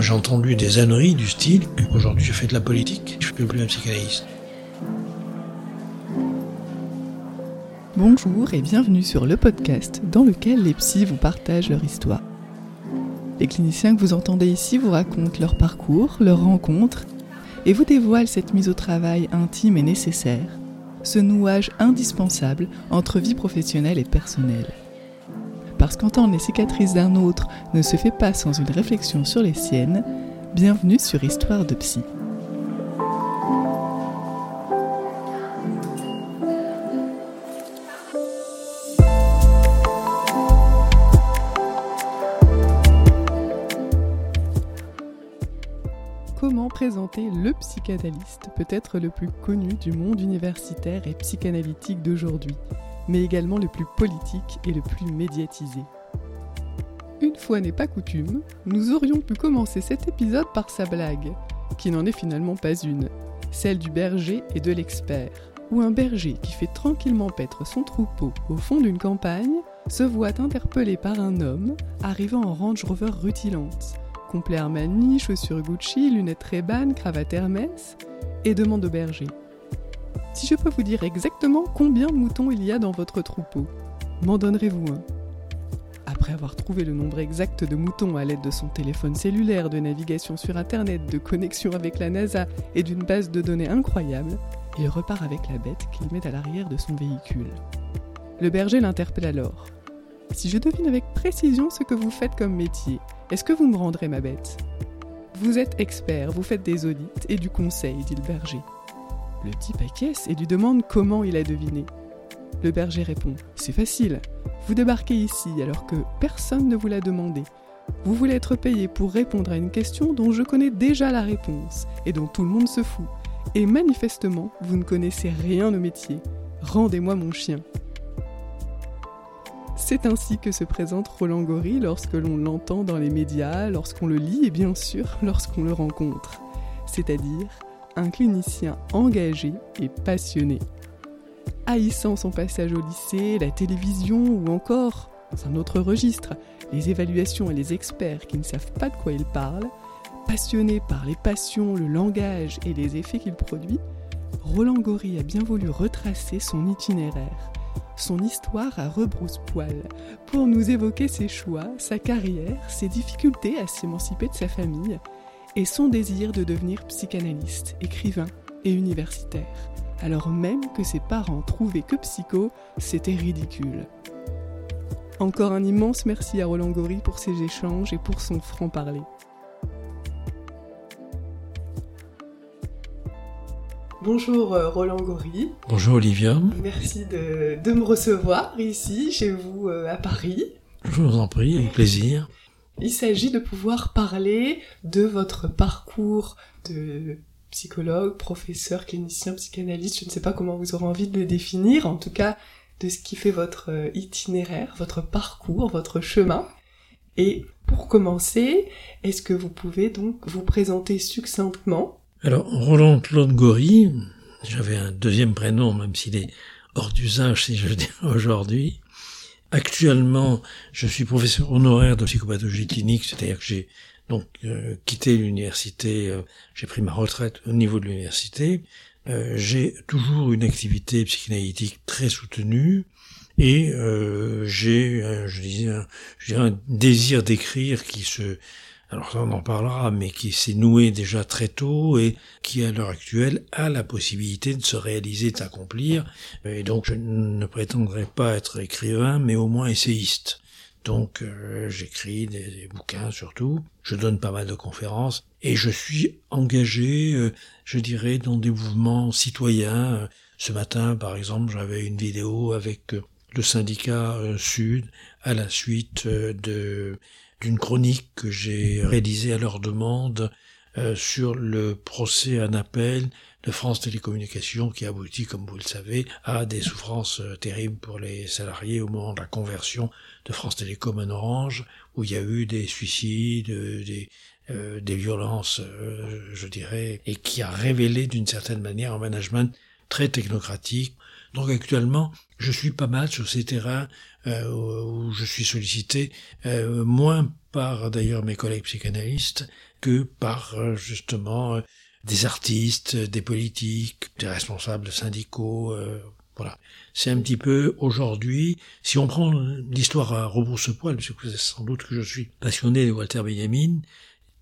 J'ai entendu des âneries du style aujourd'hui je fais de la politique, je ne suis plus un psychanalyste. Bonjour et bienvenue sur le podcast dans lequel les psys vous partagent leur histoire. Les cliniciens que vous entendez ici vous racontent leur parcours, leurs rencontres et vous dévoilent cette mise au travail intime et nécessaire, ce nouage indispensable entre vie professionnelle et personnelle. Parce qu'entendre les cicatrices d'un autre ne se fait pas sans une réflexion sur les siennes, bienvenue sur Histoire de Psy. Comment présenter le psychanalyste, peut-être le plus connu du monde universitaire et psychanalytique d'aujourd'hui? Mais également le plus politique et le plus médiatisé. Une fois n'est pas coutume, nous aurions pu commencer cet épisode par sa blague, qui n'en est finalement pas une, celle du berger et de l'expert, où un berger qui fait tranquillement paître son troupeau au fond d'une campagne se voit interpellé par un homme arrivant en Range Rover rutilante, complet Armani, chaussures Gucci, lunettes ray cravate Hermès, et demande au berger si je peux vous dire exactement combien de moutons il y a dans votre troupeau, m'en donnerez-vous un? Après avoir trouvé le nombre exact de moutons à l'aide de son téléphone cellulaire, de navigation sur Internet, de connexion avec la NASA et d'une base de données incroyable, il repart avec la bête qu'il met à l'arrière de son véhicule. Le berger l'interpelle alors. Si je devine avec précision ce que vous faites comme métier, est-ce que vous me rendrez ma bête? Vous êtes expert, vous faites des audits et du conseil, dit le berger. Le type acquiesce et lui demande comment il a deviné. Le berger répond C'est facile. Vous débarquez ici alors que personne ne vous l'a demandé. Vous voulez être payé pour répondre à une question dont je connais déjà la réponse et dont tout le monde se fout. Et manifestement, vous ne connaissez rien au métier. Rendez-moi mon chien. C'est ainsi que se présente Roland Gori lorsque l'on l'entend dans les médias, lorsqu'on le lit et bien sûr lorsqu'on le rencontre. C'est-à-dire un clinicien engagé et passionné. Haïssant son passage au lycée, la télévision ou encore, dans un autre registre, les évaluations et les experts qui ne savent pas de quoi il parle, passionné par les passions, le langage et les effets qu'il produit, Roland Gori a bien voulu retracer son itinéraire, son histoire à rebrousse-poil, pour nous évoquer ses choix, sa carrière, ses difficultés à s'émanciper de sa famille et son désir de devenir psychanalyste, écrivain et universitaire, alors même que ses parents trouvaient que psycho, c'était ridicule. Encore un immense merci à Roland Gori pour ses échanges et pour son franc-parler. Bonjour euh, Roland Gori. Bonjour Olivia. Merci de, me recevoir ici, chez vous euh, à Paris. Je vous en prie, avec plaisir. Il s'agit de pouvoir parler de votre parcours de psychologue, professeur, clinicien, psychanalyste, je ne sais pas comment vous aurez envie de le définir, en tout cas de ce qui fait votre euh, itinéraire, votre parcours, votre chemin. Et pour commencer, est-ce que vous pouvez donc vous présenter succinctement? Alors, Roland Claude Gory, j'avais un deuxième prénom, même s'il est hors d'usage, si je dis aujourd'hui. Actuellement, je suis professeur honoraire de psychopathologie clinique, c'est-à-dire que j'ai donc euh, quitté l'université, euh, j'ai pris ma retraite au niveau de l'université. Euh, j'ai toujours une activité psychanalytique très soutenue et j'ai, je disais, un désir d'écrire qui se alors ça on en parlera, mais qui s'est noué déjà très tôt et qui à l'heure actuelle a la possibilité de se réaliser, de s'accomplir. Et donc je ne prétendrai pas être écrivain, mais au moins essayiste. Donc euh, j'écris des, bouquins surtout, je donne pas mal de conférences et je suis engagé, euh, je dirais, dans des mouvements citoyens. Ce matin, par exemple, j'avais une vidéo avec euh, le syndicat Sud à la suite de d'une chronique que j'ai réalisée à leur demande euh, sur le procès en appel de France Télécommunications qui aboutit, comme vous le savez, à des souffrances euh, terribles pour les salariés au moment de la conversion de France Télécom en Orange, où il y a eu des suicides, des, euh, des violences, je dirais, et qui a révélé d'une certaine manière un management très technocratique, Donc actuellement, je suis pas mal sur ces terrains euh, où je suis sollicité, euh, moins par d'ailleurs mes collègues psychanalystes que par euh, justement des artistes, des politiques, des responsables syndicaux. voilà. C'est un petit peu aujourd'hui, si on prend l'histoire à rebrousse-poil, parce que savez sans doute que je suis passionné de Walter Benjamin,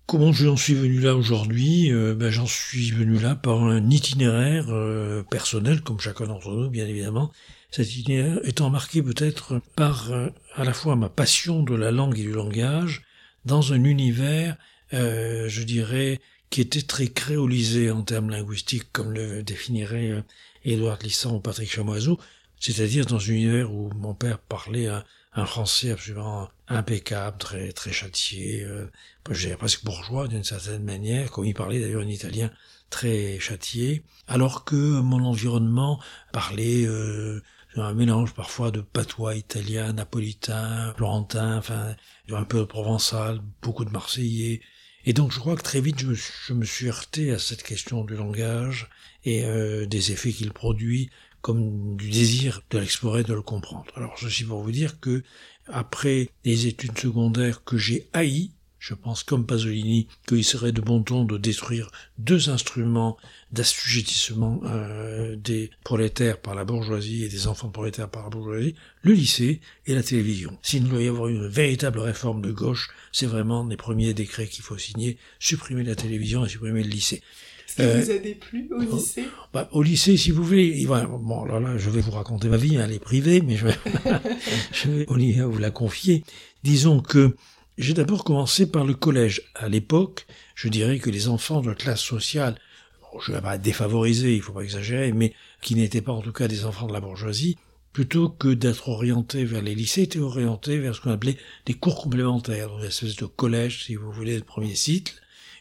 Comment j'en suis venu là aujourd'hui ben, J'en suis venu là par un itinéraire personnel, comme chacun d'entre nous, bien évidemment, cet itinéraire étant marqué peut-être par euh, à la fois ma passion de la langue et du langage, dans un univers, euh, je dirais, qui était très créolisé en termes linguistiques, comme le définirait euh, Édouard Lissan ou Patrick Chamoiseau, c'est-à-dire dans un univers où mon père parlait un, français absolument impeccable, très très châtié, euh, je dirais presque bourgeois d'une certaine manière, comme il parlait d'ailleurs en italien très châtié, alors que mon environnement parlait euh, un mélange parfois de patois italien, napolitain, florentin, enfin un peu provençal, beaucoup de marseillais. Et donc je crois que très vite je me, suis heurté à cette question du langage et euh, des effets qu'il produit, comme du désir de l'explorer, de le comprendre. Alors ceci pour vous dire que après les études secondaires que j'ai haï, je pense comme Pasolini qu'il serait de bon ton de détruire deux instruments d'assujettissement euh, des prolétaires par la bourgeoisie et des enfants de prolétaires par la bourgeoisie, le lycée et la télévision. S'il doit y avoir une véritable réforme de gauche, c'est vraiment les premiers décrets qu'il faut signer, supprimer la télévision et supprimer le lycée. Que euh, vous a déplu au lycée? bah, Au lycée, si vous voulez, bon, là, là, je vais vous raconter ma vie, elle est privée, mais je vais, je vais vous la confier. Disons que j'ai d'abord commencé par le collège. À l'époque, je dirais que les enfants de classe sociale, je ne vais pas défavoriser, il faut pas exagérer, mais qui n'étaient pas en tout cas des enfants de la bourgeoisie, plutôt que d'être orientés vers les lycées, étaient orientés vers ce qu'on appelait des cours complémentaires, une espèce de collège, si vous voulez, de premier cycle.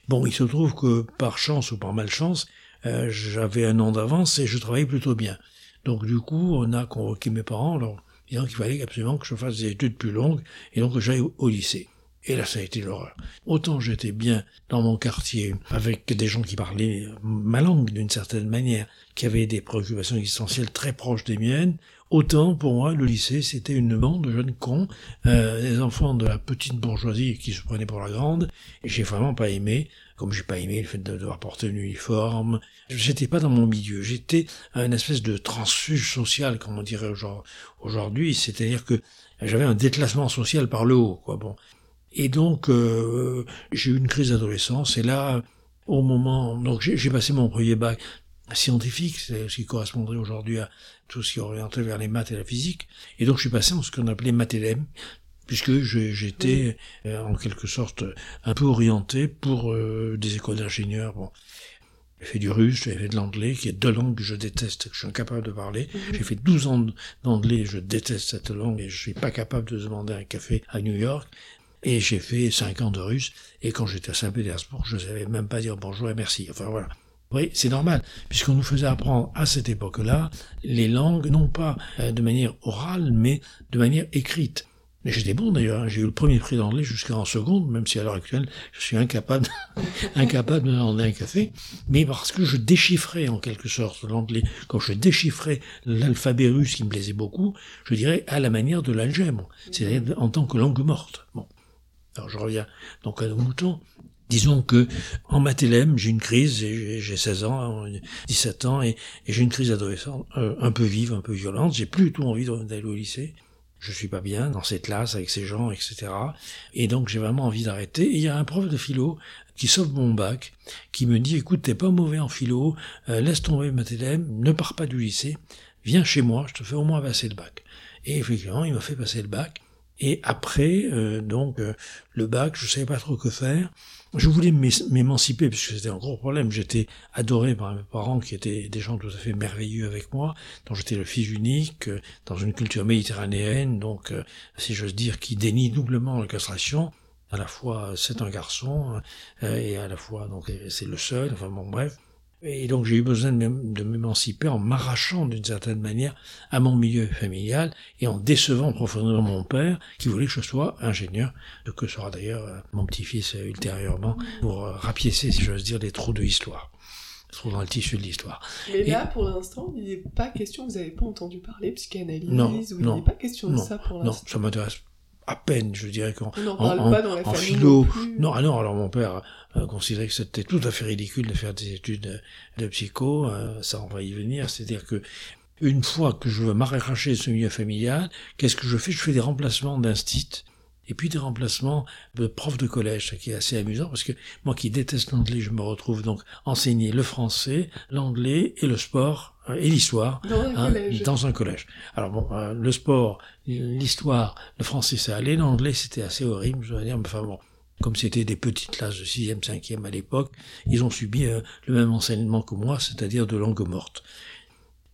Bon, il se trouve que par chance ou par malchance, euh, j'avais un an d'avance et je travaillais plutôt bien. Donc du coup, on a convoqué mes parents, alors disant qu'il fallait absolument que je fasse des études plus longues et donc que j'aille au lycée. Et là, ça a été l'horreur. Autant j'étais bien dans mon quartier, avec des gens qui parlaient ma langue d'une certaine manière, qui avaient des préoccupations existentielles très proches des miennes, autant pour moi, le lycée, c'était une bande de jeunes cons, euh, des enfants de la petite bourgeoisie qui se prenaient pour la grande, et j'ai vraiment pas aimé, comme j'ai pas aimé le fait de devoir porter un uniforme. J'étais pas dans mon milieu, j'étais un espèce de transfuge social, comme on dirait aujourd'hui, c'est-à-dire que j'avais un déclassement social par le haut, quoi. Bon, et donc, euh, j'ai eu une crise d'adolescence. Et là, au moment... Donc, j'ai passé mon premier bac scientifique, c'est ce qui correspondrait aujourd'hui à tout ce qui est orienté vers les maths et la physique. Et donc, je suis passé en ce qu'on appelait maths puisque j'étais euh, en quelque sorte un peu orienté pour euh, des écoles d'ingénieurs. Bon, j'ai fait du russe, j'ai fait de l'anglais, qui est deux langues que je déteste, que je suis incapable de parler. J'ai fait 12 ans d'anglais, je déteste cette langue et je suis pas capable de demander un café à New York. Et j'ai fait cinq ans de russe, et quand j'étais à Saint-Pétersbourg, je ne savais même pas dire bonjour et merci. Enfin voilà. Oui, c'est normal, puisqu'on nous faisait apprendre à cette époque-là les langues, non pas euh, de manière orale, mais de manière écrite. Mais j'étais bon d'ailleurs, hein. j'ai eu le premier prix d'anglais jusqu'en seconde, même si à l'heure actuelle, je suis incapable, incapable de demander un café, mais parce que je déchiffrais en quelque sorte l'anglais. Quand je déchiffrais l'alphabet russe qui me plaisait beaucoup, je dirais à la manière de l'algèbre, c'est-à-dire en tant que langue morte. Bon. Alors je reviens donc à nos moutons. Disons que en mathélème, j'ai une crise, j'ai 16 ans, 17 ans, et, j'ai une crise adolescente euh, un peu vive, un peu violente. J'ai plus du tout envie d'aller au lycée. Je suis pas bien dans cette classe avec ces gens, etc. Et donc j'ai vraiment envie d'arrêter. Et il y a un prof de philo qui sauve mon bac, qui me dit écoute, t'es pas mauvais en philo, euh, laisse tomber mathélème, ne pars pas du lycée, viens chez moi, je te fais au moins passer le bac. Et effectivement, il m'a fait passer le bac. Et après, euh, donc, euh, le bac, je savais pas trop que faire. Je voulais m'émanciper, puisque c'était un gros problème. J'étais adoré par mes parents, qui étaient des gens tout à fait merveilleux avec moi, dont j'étais le fils unique, euh, dans une culture méditerranéenne, donc, si j'ose dire, qui dénie doublement la castration. À la fois, c'est un garçon, et à la fois, donc, c'est le seul, enfin bon, bref. Et donc j'ai eu besoin de m'émanciper en m'arrachant d'une certaine manière à mon milieu familial et en décevant profondément mon père qui voulait que je sois ingénieur, de que sera d'ailleurs euh, mon petit-fils ultérieurement pour euh, rapiécer, si j'ose dire, les trous de l'histoire. trouve dans le tissu de l'histoire. Mais là, pour l'instant, il n'est pas question, vous n'avez pas entendu parler psychanalyse, non, ou il n'est pas question de ça pour l'instant. Non, ça m'intéresse à peine, je dirais qu'en en, dans la philo. Non, ah non, alors mon père considérait que c'était tout à fait ridicule de faire des études de psycho, euh, ça on va y venir, c'est-à-dire que une fois que je veux m'arracher de ce milieu familial, qu'est-ce que je fais? Je fais des remplacements d'instit et puis des remplacements de profs de collège, ce qui est assez amusant parce que moi qui déteste l'anglais, je me retrouve donc enseigner le français, l'anglais et le sport euh, et l'histoire dans, hein, dans, un collège. Alors bon, euh, le sport, l'histoire, le français ça allait, l'anglais c'était assez horrible, je dois dire, mais enfin bon, comme c'était des petites classes de 6e, 5e à l'époque, ils ont subi euh, le même enseignement que moi, c'est-à-dire de langue morte.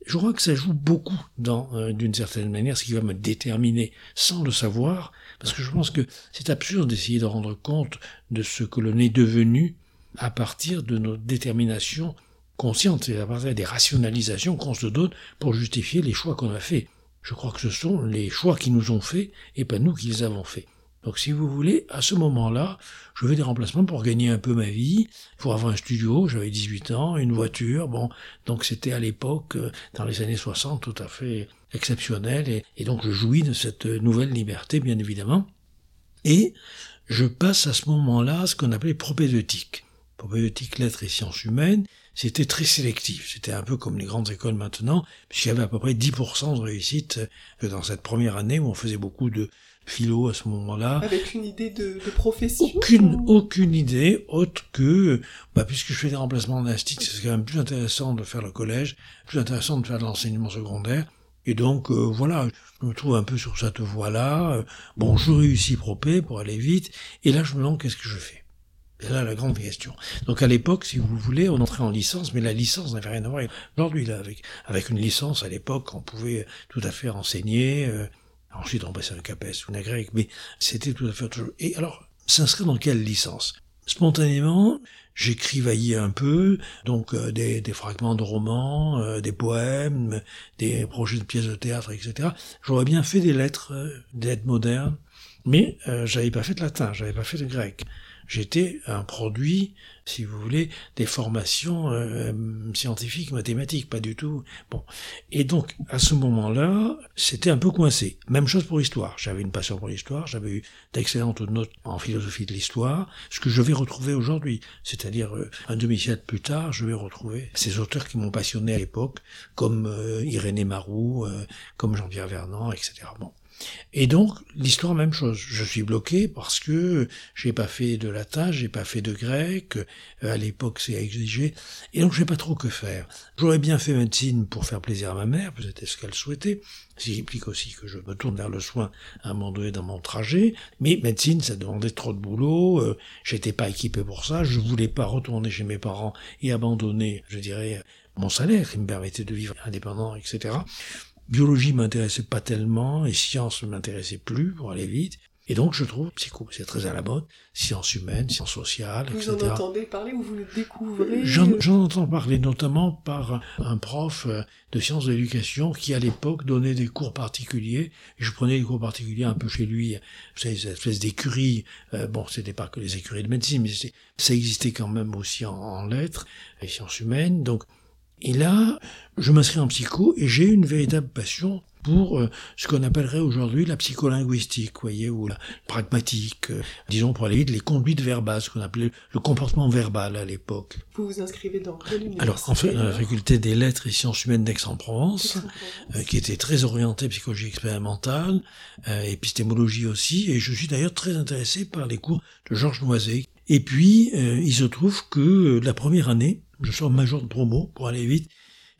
Je crois que ça joue beaucoup dans, d'une certaine manière, ce qui va me déterminer sans le savoir, parce que je pense que c'est absurde d'essayer de rendre compte de ce que l'on est devenu à partir de nos déterminations conscientes, et à partir des rationalisations qu'on se donne pour justifier les choix qu'on a faits. Je crois que ce sont les choix qui nous ont faits et pas nous qui les avons faits. Donc si vous voulez, à ce moment-là, je fais des remplacements pour gagner un peu ma vie, pour avoir un studio, j'avais 18 ans, une voiture, bon, donc c'était à l'époque, euh, dans les années 60, tout à fait exceptionnel, et, donc je jouis de cette nouvelle liberté, bien évidemment, et je passe à ce moment-là ce qu'on appelait propédeutique. Propédeutique, lettres et sciences humaines, c'était très sélectif. C'était un peu comme les grandes écoles maintenant, puisqu'il y avait à peu près 10% de réussite euh, dans cette première année où on faisait beaucoup de philo à ce moment-là. Avec une idée de, de profession Aucune, aucune idée autre que, bah, puisque je fais des remplacements d'instit, c'est quand même plus intéressant de faire le collège, plus intéressant de faire de l'enseignement secondaire. Et donc, euh, voilà, je me trouve un peu sur cette voie-là. Bon, je réussis propé pour aller vite. Et là, je me demande qu'est-ce que je fais. C'est là la grande question. Donc à l'époque, si vous voulez, on entrait en licence, mais la licence n'avait rien à voir aujourd'hui. Là, avec, avec une licence, à l'époque, on pouvait tout à fait enseigner. Euh, Ensuite, on passait un CAPES ou un grec, mais c'était tout à fait autre chose. Et alors, s'inscrire dans quelle licence? Spontanément, j'écrivaillais un peu, donc euh, des, des, fragments de romans, euh, des poèmes, des projets de pièces de théâtre, etc. J'aurais bien fait des lettres, euh, des lettres modernes, mais j'avais pas fait de latin, j'avais pas fait de grec. J'étais un produit, si vous voulez, des formations euh, scientifiques, mathématiques, pas du tout. Bon. Et donc, à ce moment-là, c'était un peu coincé. Même chose pour l'histoire. J'avais une passion pour l'histoire, j'avais eu d'excellentes notes en philosophie de l'histoire, ce que je vais retrouver aujourd'hui. C'est-à-dire, euh, un demi-siècle plus tard, je vais retrouver ces auteurs qui m'ont passionné à l'époque, comme euh, Irénée Marou, comme Jean-Pierre Vernant, etc. Bon. Et donc, l'histoire, même chose. Je suis bloqué parce que j'ai pas fait de latin, j'ai pas fait de grec, euh, à l'époque c'est exigé, et donc je sais pas trop que faire. J'aurais bien fait médecine pour faire plaisir à ma mère, c'était ce qu'elle souhaitait, ce qui implique aussi que je me tourne vers le soin à un moment donné dans mon trajet, mais médecine, ça demandait trop de boulot, euh, j'étais pas équipé pour ça, je voulais pas retourner chez mes parents et abandonner, je dirais, mon salaire qui me permettait de vivre indépendant, etc. Biologie m'intéressait pas tellement et sciences ne m'intéressait plus pour aller vite. Et donc je trouve psycho, c'est très à la mode, sciences humaines, sciences sociales, vous etc. Vous en entendez parler ou vous le découvrez? J'en entends parler notamment par un prof de sciences de l'éducation qui à l'époque donnait des cours particuliers. Je prenais des cours particuliers un peu chez lui. Vous savez, cette espèce d'écurie. Euh, bon, c'était pas que les écuries de médecine, mais ça existait quand même aussi en, en lettres et sciences humaines. Donc et là, je m'inscris en psycho et j'ai une véritable passion pour euh, ce qu'on appellerait aujourd'hui la psycholinguistique, voyez, ou la pragmatique, euh, disons pour aller vite, les conduites verbales, ce qu'on appelait le comportement verbal à l'époque. Vous vous inscrivez dans quelle université Alors, en fait, dans la faculté des lettres et sciences humaines d'Aix-en-Provence, euh, qui était très orientée psychologie expérimentale, épistémologie aussi, et je suis d'ailleurs très intéressé par les cours de Georges Noiset. Et puis, il se trouve que la première année, je sors major de promo pour aller vite,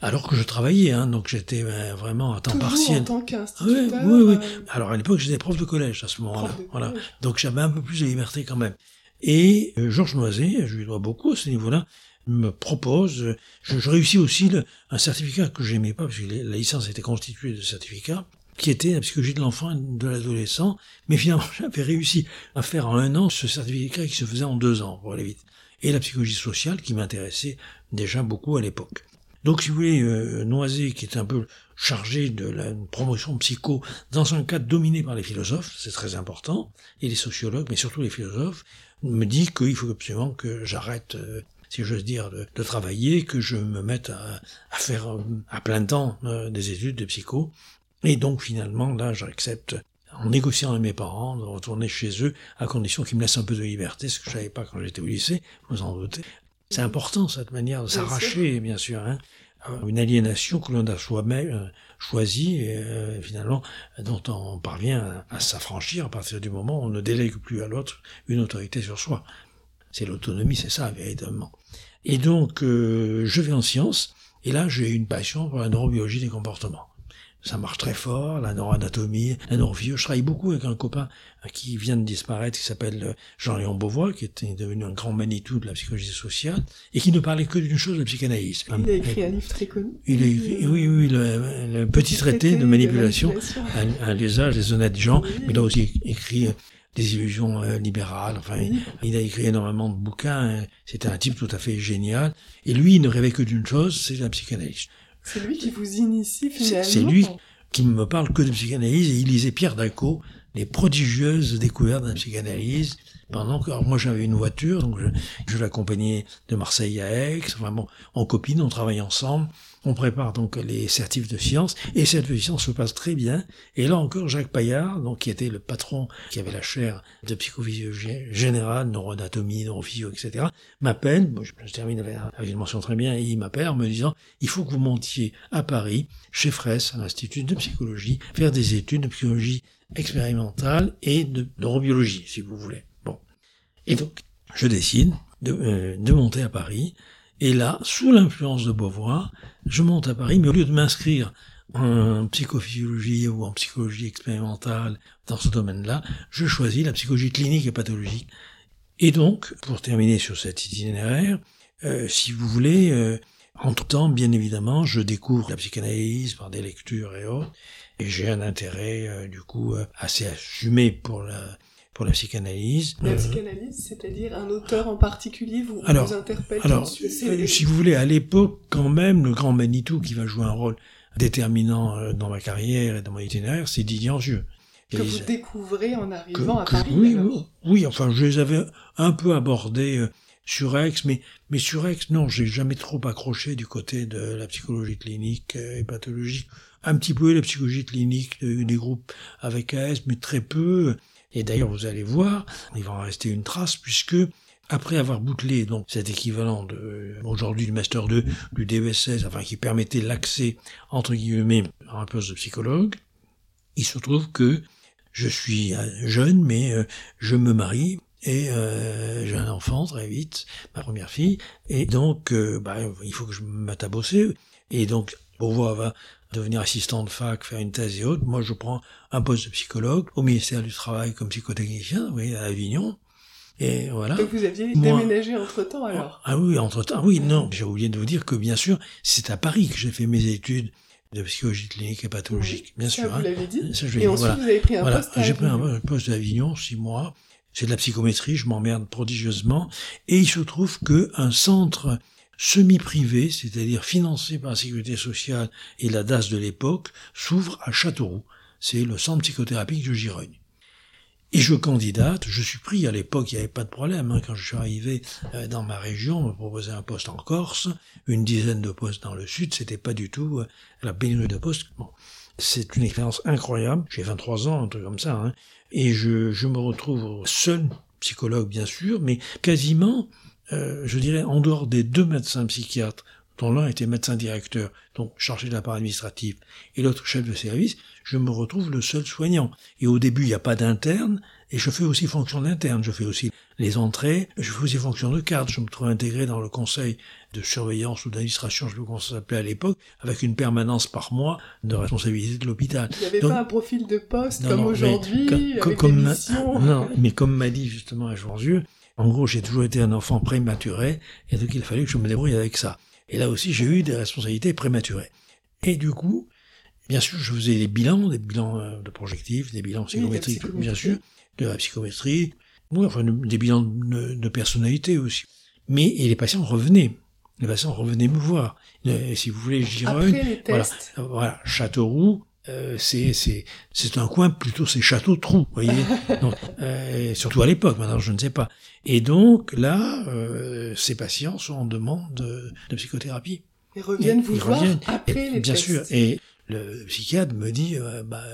alors que je travaillais, hein, donc j'étais euh, vraiment à temps Toujours partiel. en tant qu'instituteur oui, oui, oui. Euh, alors à l'époque, j'étais prof de collège à ce moment-là. Voilà. Donc j'avais un peu plus de liberté quand même. Et euh, Georges Noiset, je lui dois beaucoup à ce niveau-là, me propose, je, je réussis aussi le, un certificat que j'aimais pas, parce que la licence était constituée de certificats, qui était la psychologie de l'enfant et de l'adolescent, mais finalement j'avais réussi à faire en un an ce certificat qui se faisait en deux ans, pour aller vite et la psychologie sociale qui m'intéressait déjà beaucoup à l'époque. Donc si vous voulez, euh, qui est un peu chargé de la promotion psycho dans un cadre dominé par les philosophes, c'est très important, et les sociologues, mais surtout les philosophes, me dit qu'il faut absolument que j'arrête euh, si j'ose dire, de, travailler, que je me mette à, faire à plein temps des études de psycho. Et donc finalement, là, j'accepte en négociant avec mes parents, de retourner chez eux, à condition qu'ils me laissent un peu de liberté, ce que je savais pas quand j'étais au lycée, vous en doutez. C'est important, cette manière de s'arracher, bien sûr, hein, une aliénation que l'on a soi-même euh, choisie, et euh, finalement, dont on parvient à, s'affranchir à partir du moment où on ne délègue plus à l'autre une autorité sur soi. C'est l'autonomie, c'est ça, véritablement. Et donc, euh, je vais en sciences, et là, j'ai une passion pour la neurobiologie des comportements ça marche très fort, la neuroanatomie, la neurophysio. Je travaille beaucoup avec un copain qui vient de disparaître, qui s'appelle euh, Jean-Léon Beauvois, qui était devenu un grand Manitou de la psychologie sociale, et qui ne parlait que d'une chose, la psychanalyse. Il a écrit un livre très connu. Il a écrit, oui, oui, le, petit, traité, de manipulation, à, l'usage des honnêtes gens, mais il a aussi écrit euh, des illusions euh, libérales. Enfin, il a écrit énormément de bouquins. C'était un type tout à fait génial. Et lui, il ne rêvait que d'une chose, c'est la psychanalyse. C'est lui qui vous initie finalement. C'est lui qui me parle que de psychanalyse et il lisait Pierre Daco, les prodigieuses découvertes de la psychanalyse. Pendant que moi j'avais une voiture, donc je, je l'accompagnais de Marseille à Aix. Enfin bon, en copine, on travaille ensemble. On prépare donc les certifs de sciences et cette sciences se passe très bien. Et là encore, Jacques Paillard, donc qui était le patron, qui avait la chaire de psychophysiologie générale, neuroanatomie, neurophysio, etc., m'appelle. je, termine avec, une mention très bien. Et il m'appelle en me disant il faut que vous montiez à Paris, chez Fraisse, à l'Institut de psychologie, faire des études de psychologie expérimentale et de neurobiologie, si vous voulez. Bon. Et donc, je décide de, euh, de monter à Paris et là, sous l'influence de Beauvoir, je monte à Paris, mais au lieu de m'inscrire en psychophysiologie ou en psychologie expérimentale dans ce domaine-là, je choisis la psychologie clinique et pathologique. Et donc, pour terminer sur cet itinéraire, euh, si vous voulez, euh, entre-temps, bien évidemment, je découvre la psychanalyse par des lectures et autres, et j'ai un intérêt, euh, du coup, assez assumé pour la, pour la psychanalyse. La euh, psychanalyse, c'est-à-dire un auteur en particulier vous, alors, vous interpelle Alors, euh, si vous voulez, à l'époque, quand même, le grand Manitou qui va jouer un rôle déterminant euh, dans ma carrière et dans mon itinéraire, c'est Didier Angieux. Que vous découvrez en arrivant à Paris. oui, oui, enfin, je les avais un peu abordés sur Aix, mais, mais sur Aix, non, j'ai jamais trop accroché du côté de la psychologie clinique et pathologique. Un petit peu la psychologie clinique des groupes avec AS, mais très peu. Et d'ailleurs, vous allez voir, il va en rester une trace puisque après avoir bouclé donc cet équivalent de aujourd'hui du master 2 du DESS, enfin qui permettait l'accès entre guillemets à un poste de psychologue, il se trouve que je suis jeune, mais euh, je me marie et euh, j'ai un enfant très vite, ma première fille, et donc euh, bah, il faut que je me. Et donc Beauvoir va devenir assistant de fac, faire une thèse et autres. Moi, je prends un poste de psychologue au ministère du Travail comme psychotechnicien, oui, à Avignon. Et voilà. Donc vous aviez déménagé entre-temps alors? Ah oui, entre-temps. Oui, non, j'ai oublié de vous dire que bien sûr, c'est à Paris que j'ai fait mes études de psychologie clinique et pathologique, bien ça, sûr. Vous hein. l'avez dit. et ensuite, vous avez pris un poste J'ai pris un poste d'Avignon, six mois. C'est de la psychométrie, je m'emmerde prodigieusement. Et il se trouve que un centre semi-privé, c'est-à-dire financé par la sécurité sociale et la DAS de l'époque, s'ouvre à Châteauroux. C'est le centre psychothérapique de Girogne. Et je candidate, je suis pris à l'époque, il n'y avait pas de problème. Hein, quand je suis arrivé euh, dans ma région, on me proposait un poste en Corse, une dizaine de postes dans le sud, c'était pas du tout euh, la pénurie de postes. C'est une expérience incroyable. J'ai 23 ans, un truc comme ça, hein, et je, je me retrouve seul, psychologue bien sûr, mais quasiment euh, je dirais, en dehors des deux médecins psychiatres, dont l'un était médecin directeur, donc chargé de la part administrative, et l'autre chef de service, je me retrouve le seul soignant. Et au début, il n'y a pas d'interne, et je fais aussi fonction d'interne. Je fais aussi les entrées, je fais aussi fonction de cadre. Je me trouve intégré dans le conseil de surveillance ou d'administration, je sais pas comment ça s'appelait à l'époque, avec une permanence par mois de responsabilité de l'hôpital. Il n'y avait pas un profil de poste comme aujourd'hui, avec comme, Non, mais comme m'a dit justement à Jean-Dieu, en gros, j'ai toujours été un enfant prématuré, et donc il fallait que je me débrouille avec ça. Et là aussi, j'ai eu des responsabilités prématurées. Et du coup, bien sûr, je faisais des bilans, des bilans euh, de projectifs, des bilans psychométriques, bien sûr, de la psychométrie, enfin, des bilans de, personnalité aussi. Mais et les patients revenaient. Les patients revenaient me voir. Et si vous voulez, Gironne, voilà, voilà, Châteauroux, euh, c'est c'est c'est un coin plutôt c'est château trou, voyez. Donc, euh, surtout à l'époque. Maintenant, je ne sais pas. Et donc là, euh, ces patients sont en demande de, psychothérapie. Ils reviennent vous voir après les Bien sûr. Et le psychiatre me dit, euh, bah,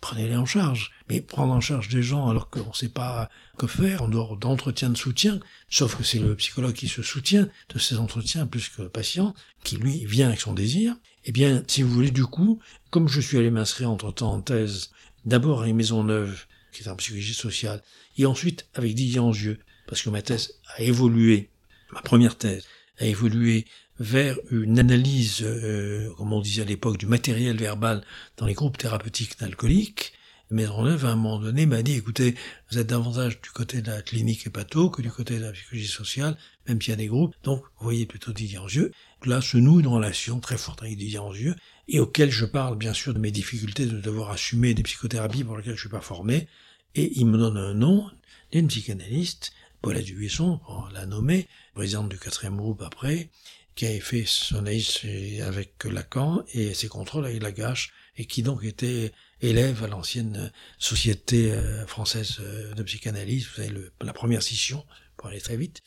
prenez-les en charge. Mais prendre en charge des gens alors qu'on ne sait pas que faire, en dehors d'entretien de soutien, sauf que c'est le psychologue qui se soutient de ces entretiens plus que le patient, qui lui vient avec son désir. Eh bien, si vous voulez, du coup, comme je suis allé m'inscrire entre-temps en thèse, d'abord à une maison neuve, qui est en psychologie sociale, et ensuite avec Didier Angieux, parce que ma thèse a évolué, ma première thèse a évolué vers une analyse, euh, comme on disait à l'époque, du matériel verbal dans les groupes thérapeutiques d'alcooliques, Maisonneuve, à un moment donné, m'a dit, écoutez, vous êtes davantage du côté de la clinique hépato que du côté de la psychologie sociale, même s'il y a des groupes, donc vous voyez plutôt Didier Angieux. Là se noue une relation très forte avec Didier Angieux, et auquel je parle bien sûr de mes difficultés de devoir assumer des psychothérapies pour lesquelles je suis pas formé, et il me donne un nom d'une psychanalyste, Paula Dubuisson, on l'a nommée, présidente du quatrième groupe après, qui avait fait son AIS avec Lacan et ses contrôles avec Lagache, et qui donc était élève à l'ancienne Société euh, française euh, de psychanalyse, vous savez, la première scission, pour aller très vite.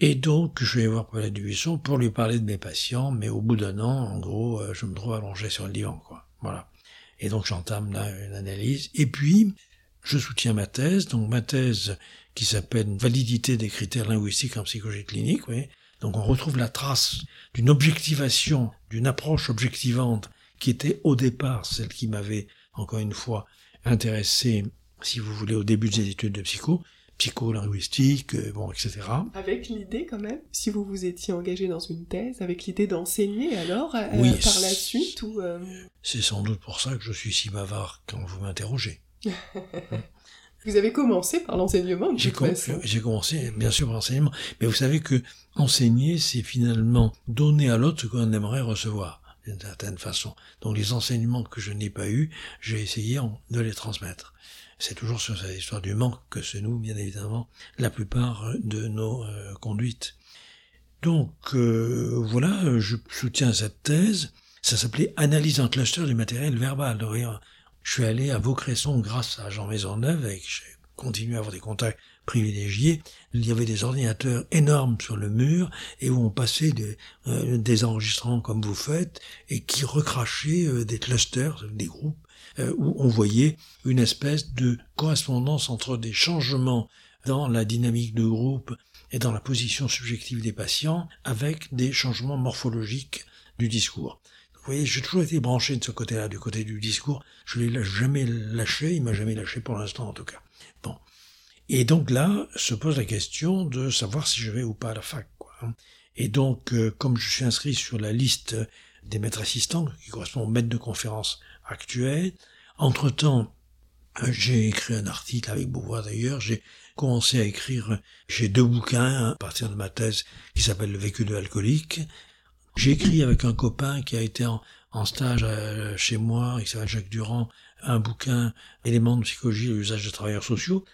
Et donc, je vais voir Paula Dubuisson pour lui parler de mes patients, mais au bout d'un an, en gros, euh, je me trouve allongé sur le divan, quoi. Voilà. Et donc, j'entame là une analyse. Et puis, je soutiens ma thèse, donc ma thèse qui s'appelle Validité des critères linguistiques en psychologie clinique, oui. Donc, on retrouve la trace d'une objectivation, d'une approche objectivante qui était au départ celle qui m'avait, encore une fois, intéressé, si vous voulez, au début des études de psycho, psycho-linguistique, euh, bon, etc. Avec l'idée quand même, si vous vous étiez engagé dans une thèse, avec l'idée d'enseigner alors, euh, oui, par la suite ou... Euh, c'est sans doute pour ça que je suis si bavard quand vous m'interrogez. vous avez commencé par l'enseignement, J'ai commencé, bien sûr, par l'enseignement. Mais vous savez que enseigner, c'est finalement donner à l'autre ce qu'on aimerait recevoir d'une certaine façon. Donc les enseignements que je n'ai pas eus, j'ai essayé de les transmettre. C'est toujours sur cette histoire du manque que se noue, bien évidemment, la plupart de nos euh, conduites. Donc euh, voilà, je soutiens cette thèse. Ça s'appelait Analyse en cluster du matériel verbal. Je suis allé à Vaucresson grâce à Jean Maisonneuve et j'ai continué à avoir des contacts privilégié, il y avait des ordinateurs énormes sur le mur et où on passait des, euh, enregistrements comme vous faites et qui recrachaient euh, des clusters, des groupes, euh, où on voyait une espèce de correspondance entre des changements dans la dynamique de groupe et dans la position subjective des patients avec des changements morphologiques du discours. Voyez, j'ai toujours été branché de ce côté-là, du côté du discours. Je l'ai jamais lâché, il m'a jamais lâché pour l'instant en tout cas. Bon. Et donc là, se pose la question de savoir si je vais ou pas à la fac. Quoi. Hein. Et donc, euh, comme je suis inscrit sur la liste des maîtres assistants, qui correspond aux maîtres de conférences actuels, entre-temps, euh, j'ai écrit un article avec Beauvoir d'ailleurs, j'ai commencé à écrire, j'ai deux bouquins à partir de ma thèse qui s'appelle Le vécu de l'alcoolique. J'ai écrit avec un copain qui a été en, stage euh, chez moi, il s'appelle Jacques Durand, un bouquin Éléments de psychologie et l'usage des travailleurs sociaux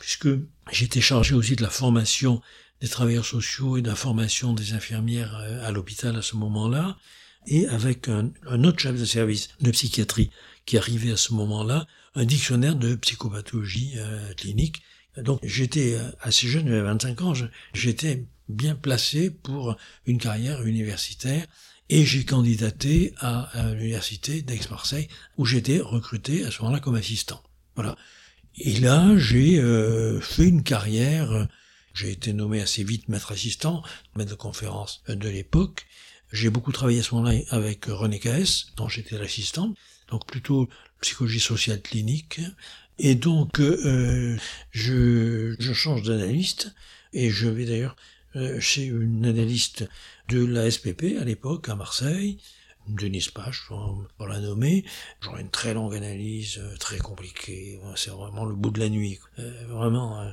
puisque j'étais chargé aussi de la formation des travailleurs sociaux et de la formation des infirmières euh, à l'hôpital à ce moment-là, et avec un, autre chef de service de psychiatrie qui arrivait à ce moment-là, un dictionnaire de psychopathologie euh, clinique. Donc j'étais assez jeune, j'avais 25 ans, j'étais bien placé pour une carrière universitaire et j'ai candidaté à, l'université d'Aix-Marseille où j'étais recruté à ce moment-là comme assistant. Voilà. Et là, j'ai euh, fait une carrière. J'ai été nommé assez vite maître assistant, maître de conférence de l'époque. J'ai beaucoup travaillé à ce moment-là avec René Caes, dont j'étais l'assistant, donc plutôt psychologie sociale clinique. Et donc, euh, je, je change d'analyste, et je vais d'ailleurs chez une analyste de la SPP à l'époque, à Marseille, Denis Page, pour la nommer. J'aurais une très longue analyse, euh, très compliquée. C'est vraiment le bout de la nuit. Euh, vraiment, euh,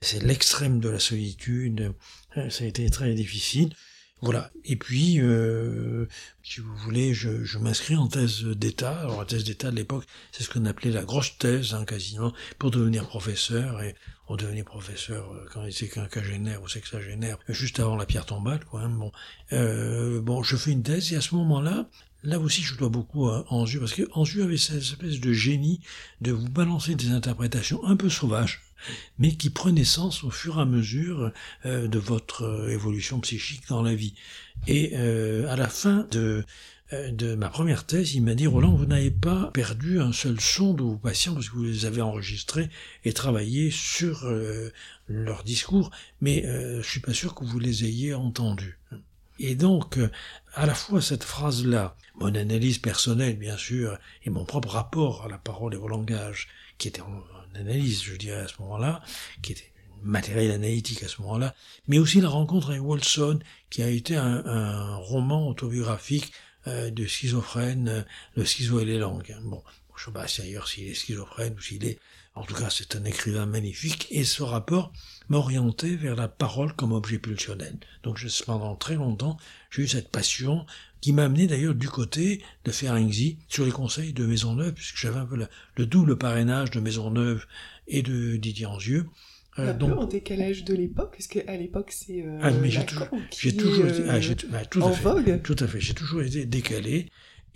c'est l'extrême de la solitude. Ça a été très difficile. Voilà. Et puis, euh, si vous voulez, je, je m'inscris en thèse d'État. Alors la thèse d'État de l'époque, c'est ce qu'on appelait la grosse thèse, hein, quasiment, pour devenir professeur. Et on devenait professeur euh, quand il était quinquagénaire ou sexagénaire, juste avant la pierre tombale. Quoi, hein, bon, euh, bon, je fais une thèse et à ce moment-là, là aussi je dois beaucoup à Anzu, parce que avait cette espèce de génie de vous balancer des interprétations un peu sauvages mais qui prenait sens au fur et à mesure euh, de votre euh, évolution psychique dans la vie. Et euh, à la fin de de ma première thèse, il m'a dit Roland, vous n'avez pas perdu un seul son de vos patients parce que vous les avez enregistrés et travaillé sur leur discours, mais euh, je suis pas sûr que vous les ayez entendus. Et donc, à la fois cette phrase-là, mon analyse personnelle, bien sûr, et mon propre rapport à la parole et au langage, qui était en, analyse, je dirais, à ce moment-là, qui était matériel analytique à ce moment-là, mais aussi la rencontre avec Wilson, qui a été un, roman autobiographique euh, de schizophrène, euh, le schizo et les langues. Bon, je sais pas si ailleurs s'il est schizophrène ou s'il est... En tout cas, c'est un écrivain magnifique, et ce rapport m'orientait vers la parole comme objet pulsionnel. Donc, pendant très longtemps, j'ai eu cette passion qui m'a amené d'ailleurs du côté de Ferenczi sur les conseils de Maisonneuve, puisque j'avais un peu le double parrainage de Maisonneuve et de Didier Anzieux. Euh, un donc, peu en décalage de l'époque, parce qu'à l'époque c'est euh, ah, mais j'ai toujours, j'ai toujours été, ah, bah, tout en à fait, vogue. Tout à fait, j'ai toujours été décalé.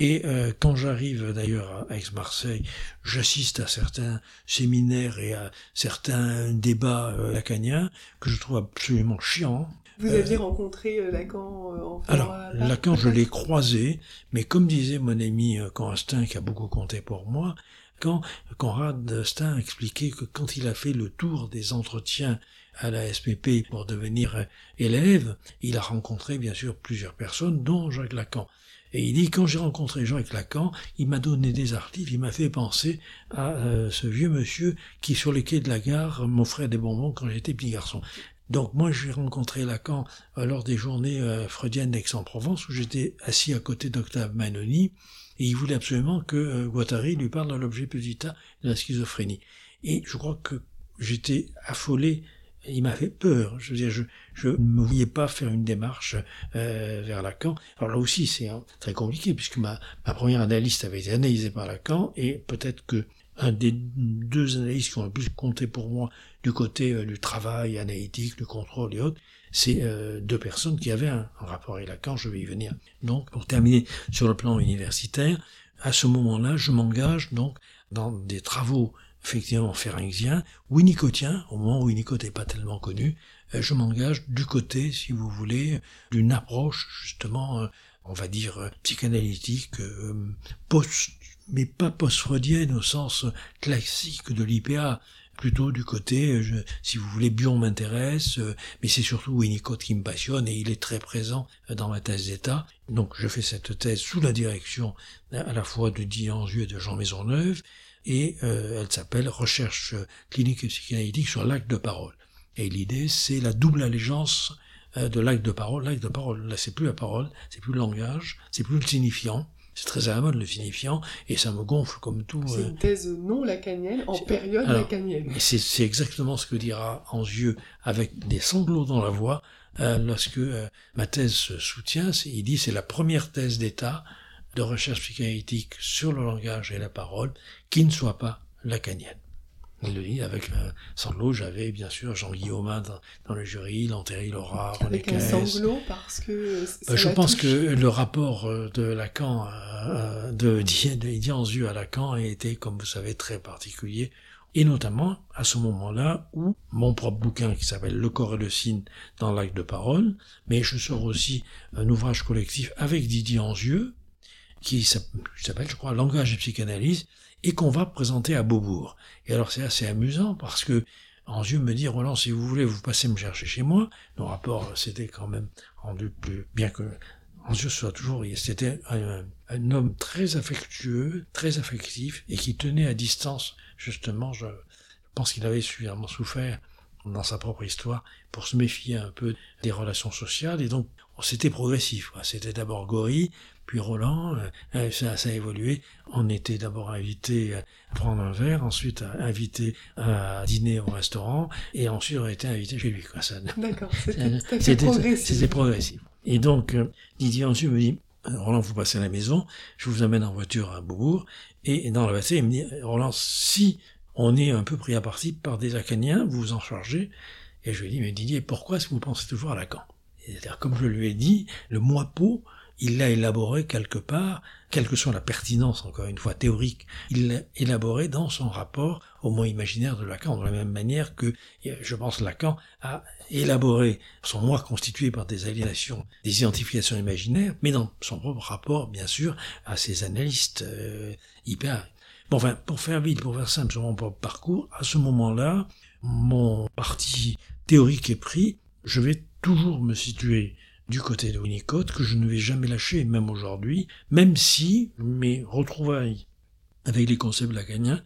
Et euh, quand j'arrive d'ailleurs à Aix-Marseille, j'assiste à certains séminaires et à certains débats euh, lacaniens que je trouve absolument chiants. Vous aviez euh, rencontré euh, Lacan euh, en Alors, Lacan, je l'ai croisé, mais comme disait mon ami Constant, qui a beaucoup compté pour moi, quand Conrad Stein expliquait que quand il a fait le tour des entretiens à la SPP pour devenir élève, il a rencontré bien sûr plusieurs personnes, dont Jacques Lacan. Et il dit, quand j'ai rencontré Jacques Lacan, il m'a donné des articles, il m'a fait penser à ce vieux monsieur qui, sur les quais de la gare, m'offrait des bonbons quand j'étais petit garçon. Donc moi j'ai rencontré Lacan euh, lors des journées euh, freudiennes d'Aix-en-Provence où j'étais assis à côté d'Octave Manoni et il voulait absolument que euh, Guattari lui parle de l'objet posita de la schizophrénie. Et je crois que j'étais affolé, il m'a fait peur. Je ne me voyais pas faire une démarche vers Lacan. Alors là aussi c'est hein, très compliqué puisque ma, ma première analyste avait été analysée par Lacan et peut-être que un des deux analystes qui ont le plus compté pour moi du côté euh, du travail analytique, du contrôle et autres, c'est euh, deux personnes qui avaient un, rapport avec Lacan, je vais y venir. Donc, pour terminer sur le plan universitaire, à ce moment-là, je m'engage donc dans des travaux effectivement pharynxiens, winnicotiens, au moment où Winnicott n'est pas tellement connu, euh, je m'engage du côté, si vous voulez, d'une approche justement, on va dire, psychanalytique, post mais pas post-freudienne au sens classique de l'IPA, plutôt du côté, je, si vous voulez, Bion m'intéresse, euh, mais c'est surtout Winnicott qui me passionne et il est très présent dans ma thèse d'État. Donc je fais cette thèse sous la direction à la fois de Anzieux et de Jean Maisonneuve, et euh, elle s'appelle Recherche clinique et psychanalytique sur l'acte de parole. Et l'idée, c'est la double allégeance euh, de l'acte de parole. L'acte de parole, là, c'est plus la parole, c'est plus le langage, c'est plus le signifiant, c'est très à la mode le signifiant, et ça me gonfle comme tout. C'est une euh, thèse non lacanienne en période lacanienne. C'est exactement ce que dira Anzieux avec des sanglots dans la voix euh, lorsque euh, ma thèse se soutient. Il dit c'est la première thèse d'État de recherche psychanalytique sur le langage et la parole qui ne soit pas lacanienne. Avec un sanglot. J'avais bien sûr Jean Guillaume dans, le jury, Lantéry Laura, René Avec un sanglot parce que. Ben, je pense que le rapport euh, de Lacan, euh, de Didier à Lacan a été, comme vous savez, très particulier. Et notamment à ce moment-là où mon propre bouquin qui s'appelle Le corps et le signe dans l'acte de parole, mais je sors aussi un ouvrage collectif avec Didier Anzieux, qui s'appelle, je crois, Langage et psychanalyse, et qu'on va présenter à Beaubourg. Et alors c'est assez amusant parce que Anzieux me dit, Roland, si vous voulez, vous passez me chercher chez moi. Nos rapports c'était quand même rendu plus, bien que Anzieux soit toujours, c'était un, un, homme très affectueux, très affectif, et qui tenait à distance, justement, je, pense qu'il avait suffisamment souffert dans sa propre histoire pour se méfier un peu des relations sociales, et donc c'était progressif. C'était d'abord Gori, puis Roland, euh, euh, ça, ça, a évolué. On était d'abord invité à prendre un verre, ensuite invité à dîner au restaurant, et ensuite on a été invité chez lui. D'accord, c'était progressif. C'était progressif. Et donc, euh, Didier ensuite me dit, Roland, vous passez à la maison, je vous amène en voiture à Beaubourg, et dans la voiture, il me dit, Roland, si on est un peu pris à partie par des Lacaniens, vous vous en chargez. Et je lui ai dit, mais Didier, pourquoi est-ce que vous pensez toujours à Lacan? C'est-à-dire, comme je lui ai dit, le moi-peau il l'a élaboré quelque part, quelle que soit la pertinence, encore une fois, théorique, il l'a élaboré dans son rapport au moi imaginaire de Lacan, de la même manière que, je pense, Lacan a élaboré son moi constitué par des aliénations, des identifications imaginaires, mais dans son propre rapport, bien sûr, à ses analystes euh, hyper... Bon, enfin, pour faire vite, pour faire simple sur mon propre parcours, à ce moment-là, mon parti théorique est pris, je vais toujours me situer du côté de Winnicott, que je ne vais jamais lâcher, même aujourd'hui, même si mes retrouvailles avec les concepts lacaniens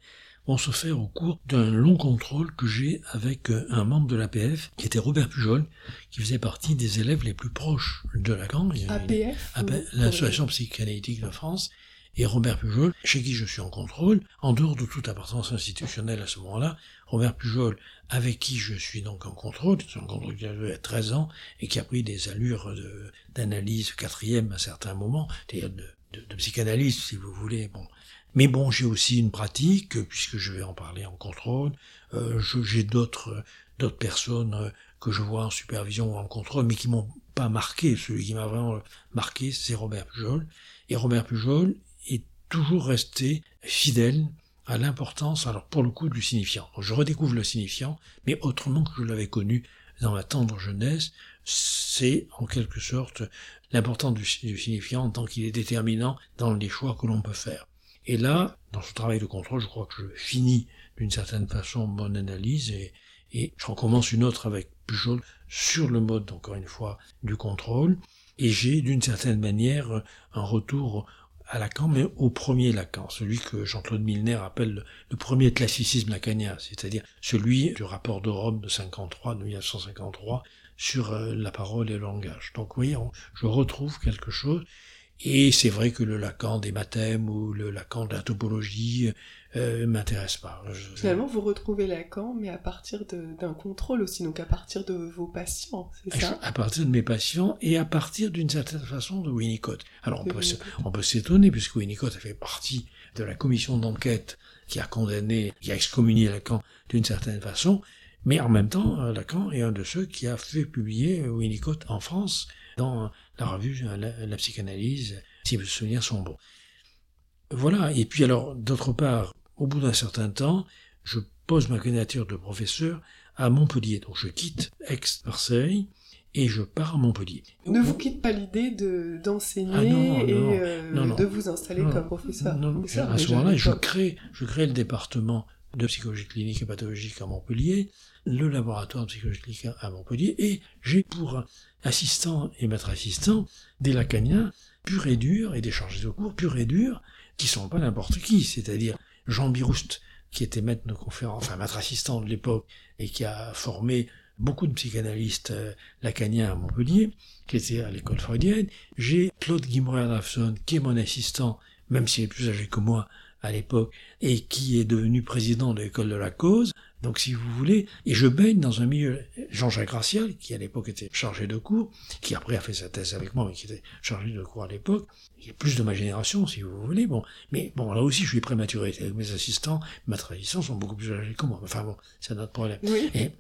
vont se faire au cours d'un long contrôle que j'ai avec euh, un membre de l'APF, qui était Robert Pujol, qui faisait partie des élèves les plus proches de Lacan. APF L'Association psychanalytique de France, et Robert Pujol, chez qui je suis en contrôle, en dehors de toute appartenance institutionnelle à ce moment-là, Robert Pujol, avec qui je suis donc en contrôle, c'est un contrôle qui a 13 ans et qui a pris des allures d'analyse quatrième à certains moments, c'est-à-dire de, psychanalyse si vous voulez. Bon. Mais bon, j'ai aussi une pratique, puisque je vais en parler en contrôle, euh, j'ai d'autres d'autres personnes euh, que je vois en supervision ou en contrôle, mais qui m'ont pas marqué. Celui qui m'a vraiment marqué, c'est Robert Pujol. Et Robert Pujol, toujours resté fidèle à l'importance, alors pour le coup, du signifiant. je redécouvre le signifiant, mais autrement que je l'avais connu dans ma tendre jeunesse, c'est en quelque sorte l'importance du, signifiant en tant qu'il est déterminant dans les choix que l'on peut faire. Et là, dans ce travail de contrôle, je crois que je finis d'une certaine façon mon analyse et, et je recommence une autre avec Pujol sur le mode, encore une fois, du contrôle. Et j'ai d'une certaine manière un retour à Lacan, mais au premier Lacan, celui que Jean-Claude Milner appelle le, premier classicisme lacanien, c'est-à-dire celui du rapport de Rome de 53, de 1953, sur euh, la parole et le langage. Donc oui, je retrouve quelque chose, et c'est vrai que le Lacan des mathèmes ou le Lacan de la topologie euh, m'intéresse pas. Finalement, vous retrouvez Lacan, mais à partir d'un contrôle aussi, donc à partir de vos patients, c'est ça? À partir de mes patients et à partir d'une certaine façon de Winnicott. Alors on peut, on peut s'étonner, puisque Winnicott a fait partie de la commission d'enquête qui a condamné, qui a excommunié Lacan d'une certaine façon, mais en même temps, euh, Lacan est un de ceux qui a fait publier Winnicott en France dans la revue La, la psychanalyse, si mes souvenirs sont bons. Voilà, et puis alors, d'autre part, au bout d'un certain temps, je pose ma candidature de professeur à Montpellier. Donc je quitte Aix-Marseille et je pars à Montpellier. Ne vous quitte pas l'idée d'enseigner ah et euh, de vous installer comme professeur. Non, à ce moment-là, je crée, je crée le département de psychologie clinique et pathologique à Montpellier, le laboratoire de psychologie clinique à Montpellier, et j'ai pour assistant et maître assistant des lacaniens purs et durs et des chargés de cours purs et durs qui sont pas n'importe qui, c'est-à-dire Jean Biroust, qui était maître de conférence, enfin maître assistant de l'époque, et qui a formé beaucoup de psychanalystes euh, lacaniens à Montpellier, qui était à l'école freudienne. J'ai Claude Guimaury-Rafson, qui est mon assistant, même s'il est plus âgé que moi à l'époque, et qui est devenu président de l'école de la cause, donc si vous voulez, et je baigne dans un milieu, Jean-Jacques Gracial, qui à l'époque était chargé de cours, qui après a fait sa thèse avec moi, mais qui était chargé de cours à l'époque, il est plus de ma génération, si vous voulez, bon, mais bon, là aussi je suis prématuré, mes assistants, mes assistants sont beaucoup plus âgés que moi, enfin bon, c'est notre problème. Et,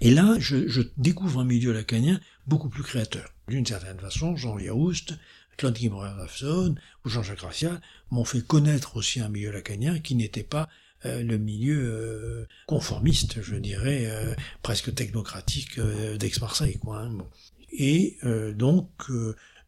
et, là, je, je, découvre un milieu lacanien beaucoup plus créateur. D'une certaine façon, Jean Yarouste, Claude Guimard-Rafson ou Jean-Jacques Gracial m'ont fait connaître aussi un milieu lacanien qui n'était pas le milieu euh, conformiste, je dirais, euh, presque technocratique d'Aix-Marseille. Quoi, hein, Et donc,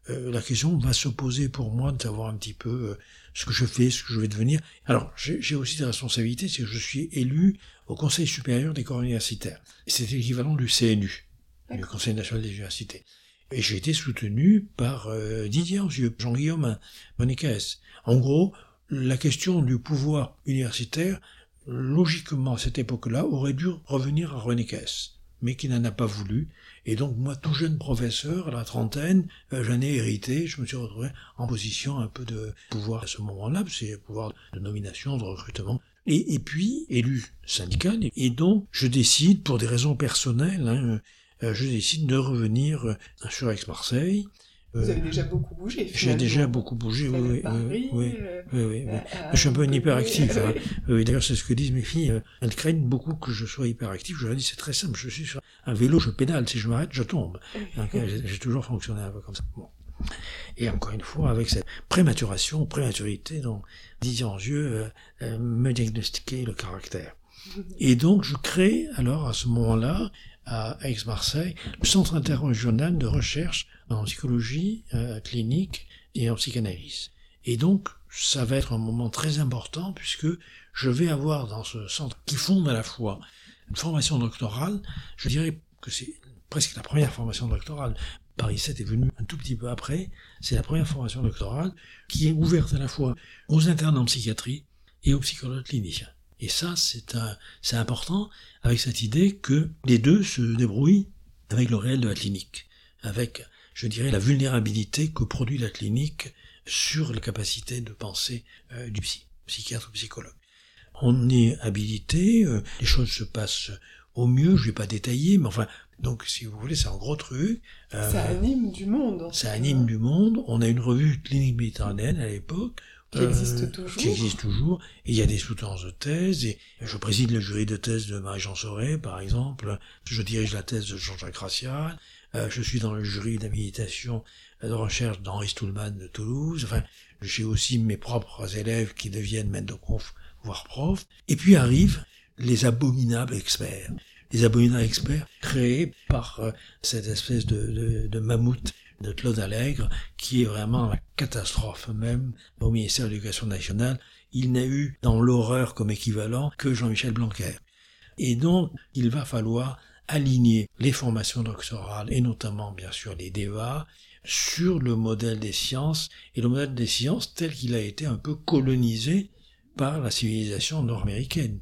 la question va se poser pour moi de savoir un petit peu ce que je fais, ce que je vais devenir. Alors, j'ai aussi des responsabilités, c'est que je suis élu au Conseil supérieur des corps universitaires. C'est l'équivalent du CNU, le Conseil national des universités. Et j'ai été soutenu par Didier Anzieux, Jean-Guillaume Monique En gros, la question du pouvoir universitaire, logiquement à cette époque-là, aurait dû revenir à René Kess, mais qui n'en a pas voulu. Et donc moi, tout jeune professeur, à la trentaine, euh, j'en ai hérité, je me suis retrouvé en position un peu de pouvoir à ce moment-là, c'est le pouvoir de nomination, de recrutement. Et, puis, élu syndical, et donc je décide, pour des raisons personnelles, hein, euh, je décide de revenir euh, sur Aix-Marseille, vous avez déjà beaucoup bougé. J'ai déjà beaucoup bougé, oui, oui, oui, oui, Je suis un peu un hyperactif. Hein. D'ailleurs, c'est ce que disent mes filles. Euh, elles craignent beaucoup que je sois hyperactif. Je leur dis, c'est très simple. Je suis sur un vélo, je pédale. Si je m'arrête, je tombe. J'ai toujours fonctionné un peu comme ça. Et encore une fois, avec cette prématuration, prématurité dont Didier Angieux euh, me diagnostiquait le caractère. Et donc, je crée alors à ce moment-là, à Aix-Marseille, le Centre interrégional de recherche en psychologie euh, clinique et en psychanalyse. Et donc, ça va être un moment très important puisque je vais avoir dans ce centre qui fonde à la fois une formation doctorale, je dirais que c'est presque la première formation doctorale. Paris 7 est venu un tout petit peu après, c'est la première formation doctorale qui est ouverte à la fois aux internes en psychiatrie et aux psychologues cliniciens. Et ça, c'est important avec cette idée que les deux se débrouillent avec le réel de la clinique, avec, je dirais, la vulnérabilité que produit la clinique sur la capacité de pensée euh, du psy, psychiatre ou psychologue. On est habilité, euh, les choses se passent au mieux, je vais pas détailler, mais enfin, donc si vous voulez, c'est un gros truc. Euh, ça anime du monde. Ça anime du monde. On a une revue clinique méditerranéenne à l'époque qui existe euh, toujours. Qui existe toujours. Et il y a des soutenances de thèse. Et je préside le jury de thèse de Marie-Jean Soré, par exemple. Je dirige la thèse de Jean-Jacques Racial. Euh, je suis dans le jury d'habilitation de recherche d'Henri Stuhlmann de Toulouse. Enfin, j'ai aussi mes propres élèves qui deviennent maîtres de conf, voire profs. Et puis arrivent les abominables experts. Les abominables experts créés par euh, cette espèce de, de, de mammouth de Claude Allègre, qui est vraiment la catastrophe même au ministère de l'Éducation nationale. Il n'a eu dans l'horreur comme équivalent que Jean-Michel Blanquer. Et donc, il va falloir aligner les formations doctorales, et notamment, bien sûr, les DEA, sur le modèle des sciences, et le modèle des sciences tel qu'il a été un peu colonisé par la civilisation nord-américaine.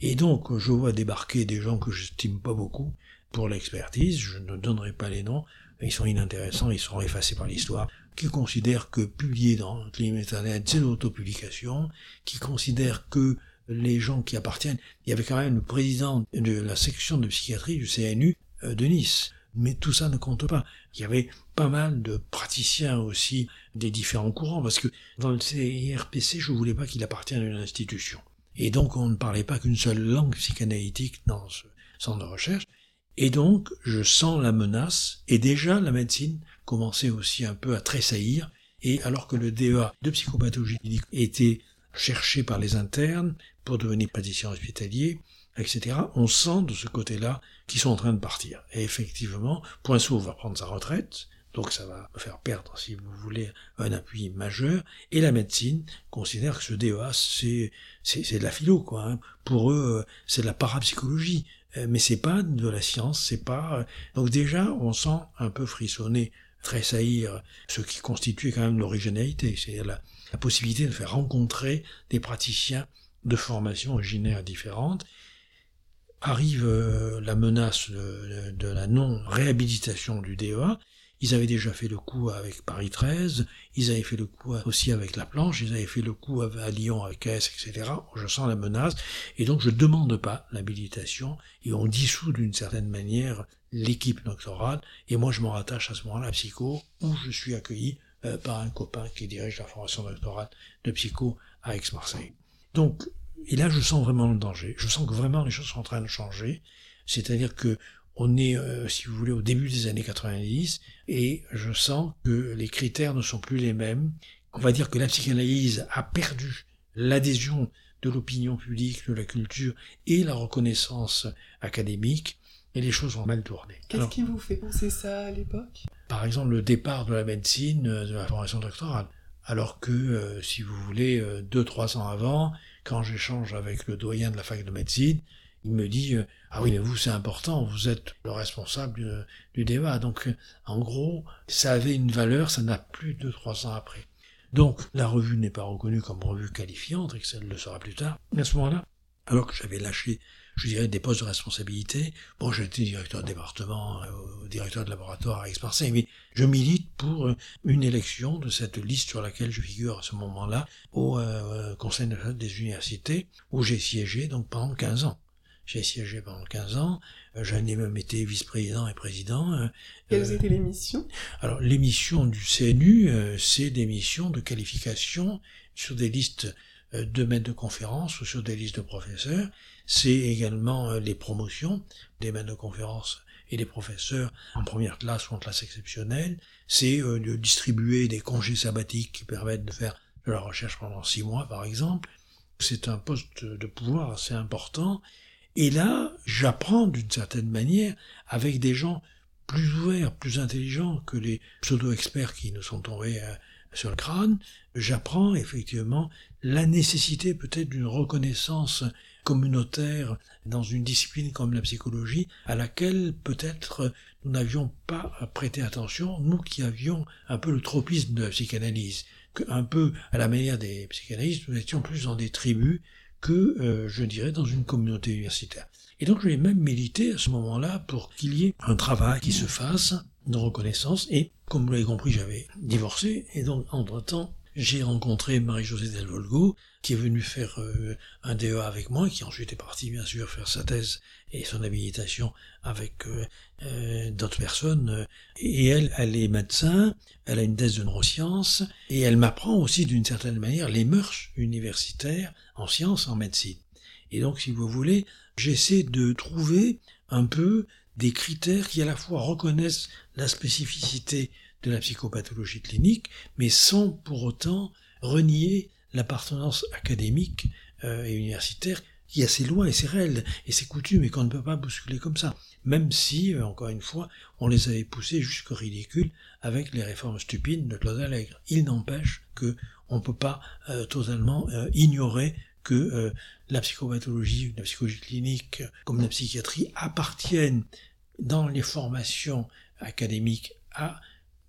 Et donc, je vois débarquer des gens que j'estime pas beaucoup pour l'expertise, je ne donnerai pas les noms, ils sont inintéressants, ils seront effacés par l'histoire, qui considèrent que publier dans Climat Internet, c'est l'autopublication, qui considèrent que les gens qui appartiennent, il y avait quand même le président de la section de psychiatrie du CNU euh, de Nice. Mais tout ça ne compte pas. Il y avait pas mal de praticiens aussi des différents courants, parce que dans le CIRPC, je voulais pas qu'il appartienne à une institution. Et donc on ne parlait pas qu'une seule langue psychanalytique dans ce centre de recherche, et donc, je sens la menace, et déjà la médecine commençait aussi un peu à tressaillir, et alors que le DEA de psychopathologie était cherché par les internes pour devenir praticien hospitalier, etc., on sent de ce côté-là qu'ils sont en train de partir. Et effectivement, Poinceau va prendre sa retraite, donc ça va faire perdre, si vous voulez, un appui majeur. Et la médecine considère que ce DEA, c'est, c'est, de la philo, quoi. Hein. Pour eux, c'est de la parapsychologie. Euh, mais c'est pas de la science, c'est pas. Euh, donc déjà, on sent un peu frissonner, tressaillir ce qui constitue quand même l'originalité, c'est-à-dire la, possibilité de faire rencontrer des praticiens de formations originaires différentes. Arrive euh, la menace de, de la non-réhabilitation du DEA, ils avaient déjà fait le coup avec Paris 13, ils avaient fait le coup aussi avec La Planche, ils avaient fait le coup à Lyon avec S, etc. Je sens la menace, et donc je demande pas l'habilitation, et on dissout d'une certaine manière l'équipe doctorale, et moi je m'en rattache à ce moment-là à Psycho, où je suis accueilli euh, par un copain qui dirige la formation doctorale de Psycho à Aix-Marseille. Donc, et là je sens vraiment le danger, je sens que vraiment les choses sont en train de changer, c'est-à-dire que on est, euh, si vous voulez, au début des années 90, et je sens que les critères ne sont plus les mêmes. On va dire que la psychanalyse a perdu l'adhésion de l'opinion publique, de la culture et la reconnaissance académique, et les choses ont mal tourné. Qu'est-ce qui vous fait penser ça à l'époque? Par exemple, le départ de la médecine, euh, de la formation doctorale. Alors que, euh, si vous voulez, deux, trois ans avant, quand j'échange avec le doyen de la fac de médecine, il me dit euh, ah oui mais vous c'est important vous êtes le responsable du, débat. Donc euh, en gros ça avait une valeur ça n'a plus de trois ans après. Donc la revue n'est pas reconnue comme revue qualifiante et que ça le sera plus tard mais à ce moment-là. Alors que j'avais lâché je dirais des postes de responsabilité. Bon j'étais directeur de département euh, directeur de laboratoire à Aix-Marseille mais je milite pour une élection de cette liste sur laquelle je figure à ce moment-là au Conseil national des universités où j'ai siégé donc pendant 15 ans j'ai siégé pendant 15 ans. Euh, j'en ai même été vice-président et président. Euh, Quelles euh, étaient les missions? Alors, les missions du CNU, c'est des missions de qualification sur des listes de maîtres de conférences ou sur des listes de professeurs. C'est également les promotions des maîtres de conférences et les professeurs en première classe ou en classe exceptionnelle, c'est de distribuer des congés sabbatiques qui permettent de faire de la recherche pendant six mois, par exemple. C'est un poste de pouvoir assez important. Et là, j'apprends d'une certaine manière avec des gens plus ouverts, plus intelligents que les pseudo-experts qui nous sont tombés euh, sur le crâne. J'apprends effectivement la nécessité peut-être d'une reconnaissance communautaire dans une discipline comme la psychologie, à laquelle peut-être nous n'avions pas prêté attention, nous qui avions un peu le tropisme de la psychanalyse, un peu à la manière des psychanalystes, nous étions plus dans des tribus que, euh, je dirais, dans une communauté universitaire. Et donc j'ai même milité à ce moment-là pour qu'il y ait un travail qui se fasse de reconnaissance, et comme vous l'avez compris, j'avais divorcé, et donc entre-temps, j'ai rencontré Marie-Josée Del Volgo, qui est venue faire euh, un DEA avec moi, qui ensuite est partie bien sûr faire sa thèse et son habilitation avec euh, euh, d'autres personnes. Et elle, elle est médecin, elle a une thèse de neurosciences, et elle m'apprend aussi d'une certaine manière les mœurs universitaires en sciences, en médecine. Et donc, si vous voulez, j'essaie de trouver un peu des critères qui à la fois reconnaissent la spécificité de la psychopathologie clinique, mais sans pour autant renier l'appartenance académique euh, et universitaire qui est assez loin et c'est réel et c'est coutume et qu'on ne peut pas bousculer comme ça. Même si, euh, encore une fois, on les avait poussés jusqu'au ridicule avec les réformes stupides de Claude Allègre. Il n'empêche que on ne peut pas euh, totalement ignorer que la psychopathologie, la psychologie clinique, comme la psychiatrie, appartiennent dans les formations académiques à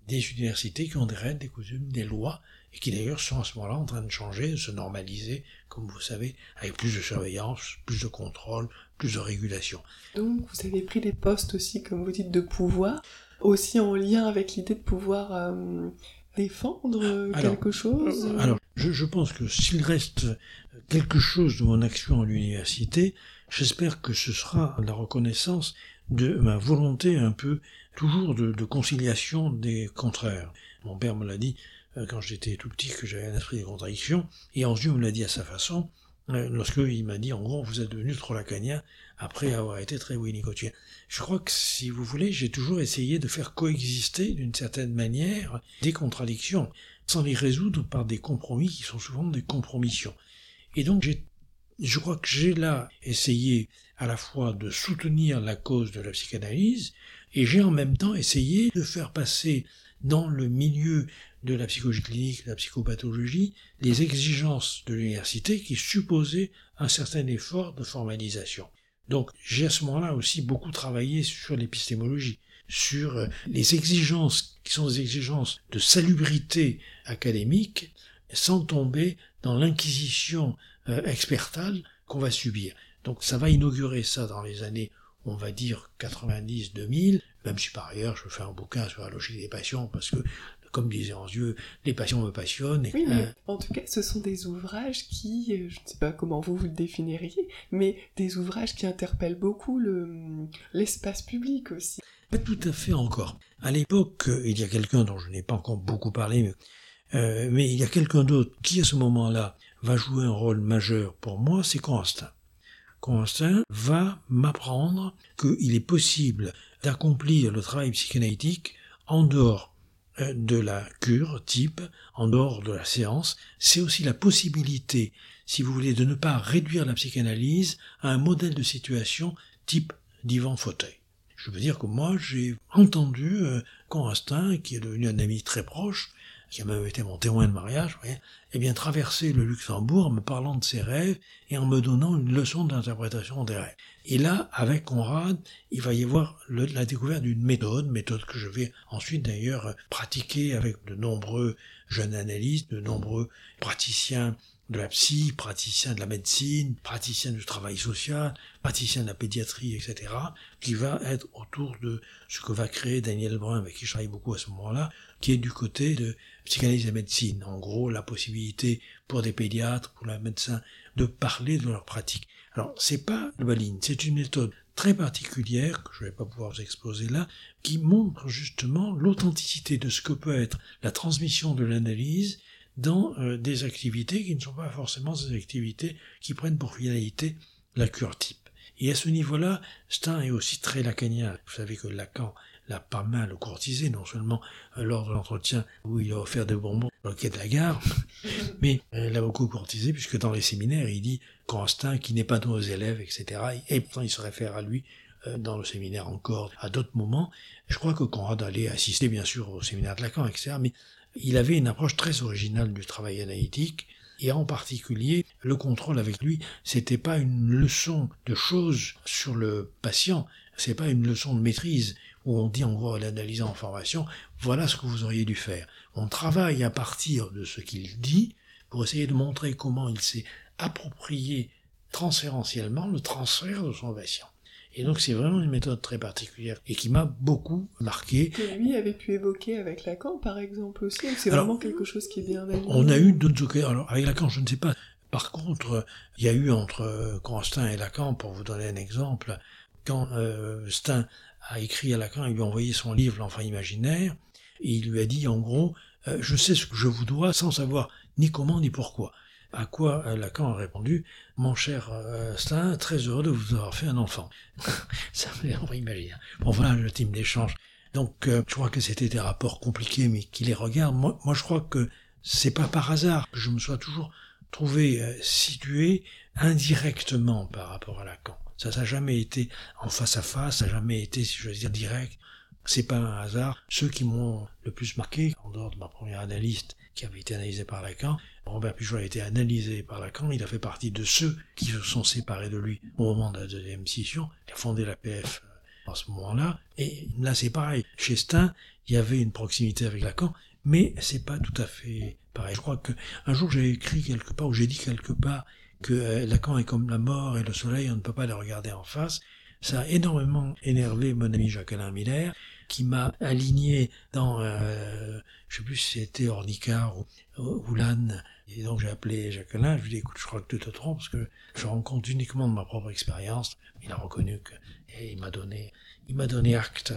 des universités qui ont des règles, des coutumes, des lois, et qui d'ailleurs sont à ce moment-là en train de changer, de se normaliser, comme vous savez, avec plus de surveillance, plus de contrôle, plus de régulation. Donc vous avez pris des postes aussi, comme vous dites, de pouvoir, aussi en lien avec l'idée de pouvoir euh, défendre quelque chose euh, Alors, je, je pense que s'il reste quelque chose de mon action à l'université, j'espère que ce sera la reconnaissance de ma volonté un peu toujours de, conciliation des contraires. Mon père me l'a dit euh, quand j'étais tout petit que j'avais un esprit de contradiction, et Angiou me l'a dit à sa façon, euh, lorsqu'il m'a dit en gros vous êtes devenu trop lacanien après avoir été très winnicottien. Je crois que si vous voulez, j'ai toujours essayé de faire coexister d'une certaine manière des contradictions, sans les résoudre par des compromis qui sont souvent des compromissions. Et donc j'ai je crois que j'ai là essayé à la fois de soutenir la cause de la psychanalyse, et j'ai en même temps essayé de faire passer dans le milieu de la psychologie clinique, de la psychopathologie, les exigences de l'université qui supposaient un certain effort de formalisation. Donc j'ai à ce moment-là aussi beaucoup travaillé sur l'épistémologie, sur les exigences qui sont des exigences de salubrité académique, sans tomber dans l'inquisition expertale qu'on va subir. Donc ça va inaugurer ça dans les années, on va dire 90-2000, même si par ailleurs je fais un bouquin sur la logique des passions, parce que, comme disait Anzieux, les passions me passionnent. oui, mais en tout cas, ce sont des ouvrages qui, euh, je ne sais pas comment vous vous le définiriez, mais des ouvrages qui interpellent beaucoup le, l'espace public aussi. Pas tout à fait encore. À l'époque, euh, il y a quelqu'un dont je n'ai pas encore beaucoup parlé, mais, euh, mais il y a quelqu'un d'autre qui, à ce moment-là, va jouer un rôle majeur pour moi, c'est Constant. Constant va m'apprendre qu'il est possible d'accomplir le travail psychanalytique en dehors euh, de la cure type, en dehors de la séance. C'est aussi la possibilité, si vous voulez, de ne pas réduire la psychanalyse à un modèle de situation type divan fauteuil. Je veux dire que moi, j'ai entendu euh, Constant, qui est devenu un ami très proche, qui a même été mon témoin de mariage, voyez, eh bien, traverser le Luxembourg en me parlant de ses rêves et en me donnant une leçon d'interprétation des rêves. Et là, avec Conrad, il va y avoir la découverte d'une méthode, méthode que je vais ensuite d'ailleurs pratiquer avec de nombreux jeunes analystes, de nombreux praticiens de la psy, praticiens de la médecine, praticiens du travail social, praticiens de la pédiatrie, etc., qui va être autour de ce que va créer Daniel Brun, avec qui je travaille beaucoup à ce moment-là, qui est du côté de psychanalyse et médecine. En gros, la possibilité pour des pédiatres, pour les médecins, de parler de leur pratique. Alors, c'est pas le baline, c'est une méthode très particulière, que je vais pas pouvoir vous exposer là, qui montre justement l'authenticité de ce que peut être la transmission de l'analyse dans euh, des activités qui ne sont pas forcément des activités qui prennent pour finalité la cure type. Et à ce niveau-là, Stein est aussi très lacanien. Vous savez que Lacan l'a pas mal courtisé, non seulement euh, lors de l'entretien où il a offert des bonbons dans le quai de la gare, mais il l'a beaucoup courtisé puisque dans les séminaires, il dit Stein qui n'est pas de nos élèves, etc. Et pourtant, il se réfère à lui euh, dans le séminaire encore à d'autres moments. Je crois que Conrad allait assister bien sûr au séminaire de Lacan, etc. Mais il avait une approche très originale du travail analytique et en particulier, le contrôle avec lui, c'était pas une leçon de choses sur le patient, c'est pas une leçon de maîtrise où on dit en gros à l'analyse en formation, voilà ce que vous auriez dû faire. On travaille à partir de ce qu'il dit pour essayer de montrer comment il s'est approprié transférentiellement le transfert de son patient. Et donc c'est vraiment une méthode très particulière et qui m'a beaucoup marqué. Que lui avait pu évoquer avec Lacan par exemple aussi, c'est vraiment quelque chose qui est bien aligné. On a eu d'autres occasions, alors avec Lacan je ne sais pas. Par contre, il y a eu entre Constant et Lacan, pour vous donner un exemple, quand euh, Stein a écrit à Lacan, il lui a envoyé son livre L'enfant imaginaire, et il lui a dit en gros, euh, je sais ce que je vous dois sans savoir ni comment ni pourquoi. À quoi euh, Lacan a répondu Mon cher euh, très heureux de vous avoir fait un enfant. Ça on va imaginer. Bon voilà le type d'échange. Donc euh, je crois que c'était des rapports compliqués, mais qui les regardent. Moi, moi je crois que c'est pas par hasard que je me sois toujours trouvé situé indirectement par rapport à Lacan. Ça n'a jamais été en face à face, ça n'a jamais été, si je veux dire, direct. C'est pas un hasard. Ceux qui m'ont le plus marqué, en dehors de ma première analyste, qui avait été analysée par Lacan, Robert Pujol a été analysé par Lacan, il a fait partie de ceux qui se sont séparés de lui au moment de la deuxième scission. Il a fondé la PF euh, en ce moment-là. Et là, c'est pareil. Chez Stein, il y avait une proximité avec Lacan, mais c'est pas tout à fait pareil. Je crois que un jour j'ai écrit quelque part, ou j'ai dit quelque part, que euh, Lacan est comme la mort et le soleil, on ne peut pas les regarder en face. Ça a énormément énervé mon ami Jacques-Alain Miller, qui m'a aligné dans, euh, je sais plus si c'était Ornicard ou, ou Et donc j'ai appelé Jacqueline, je lui ai dit, écoute, je crois que tu te trompes, parce que je rends compte uniquement de ma propre expérience. Il a reconnu que, et il m'a donné, il m'a donné acte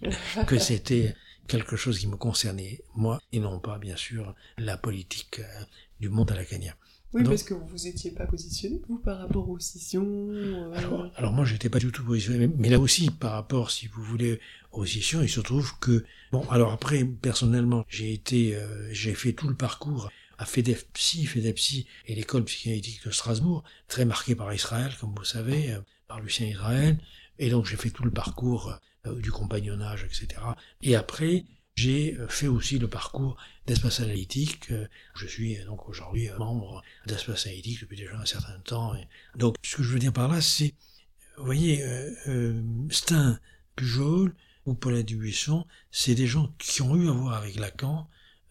que c'était quelque chose qui me concernait, moi, et non pas, bien sûr, la politique euh, du monde à la Kenya. Oui, parce que vous vous étiez pas positionné, vous, par rapport aux scissions. Euh, alors, alors, moi, j'étais pas du tout positionné, mais là aussi, par rapport, si vous voulez, aux scissions, il se trouve que, bon, alors après, personnellement, j'ai été, euh, j'ai fait tout le parcours à FEDEPSI, FEDEPSI et l'école psychanalytique de Strasbourg, très marqué par Israël, comme vous savez, euh, par Lucien Israël, et donc j'ai fait tout le parcours du compagnonnage, etc. Et après, j'ai euh, fait aussi le parcours d'espace analytique. Euh, je suis euh, donc aujourd'hui membre d'espace analytique depuis déjà un certain temps. Donc ce que je veux dire par là, c'est, vous voyez, Stein, Pujol ou Paulin Dubuisson, c'est des gens qui ont eu à voir avec Lacan,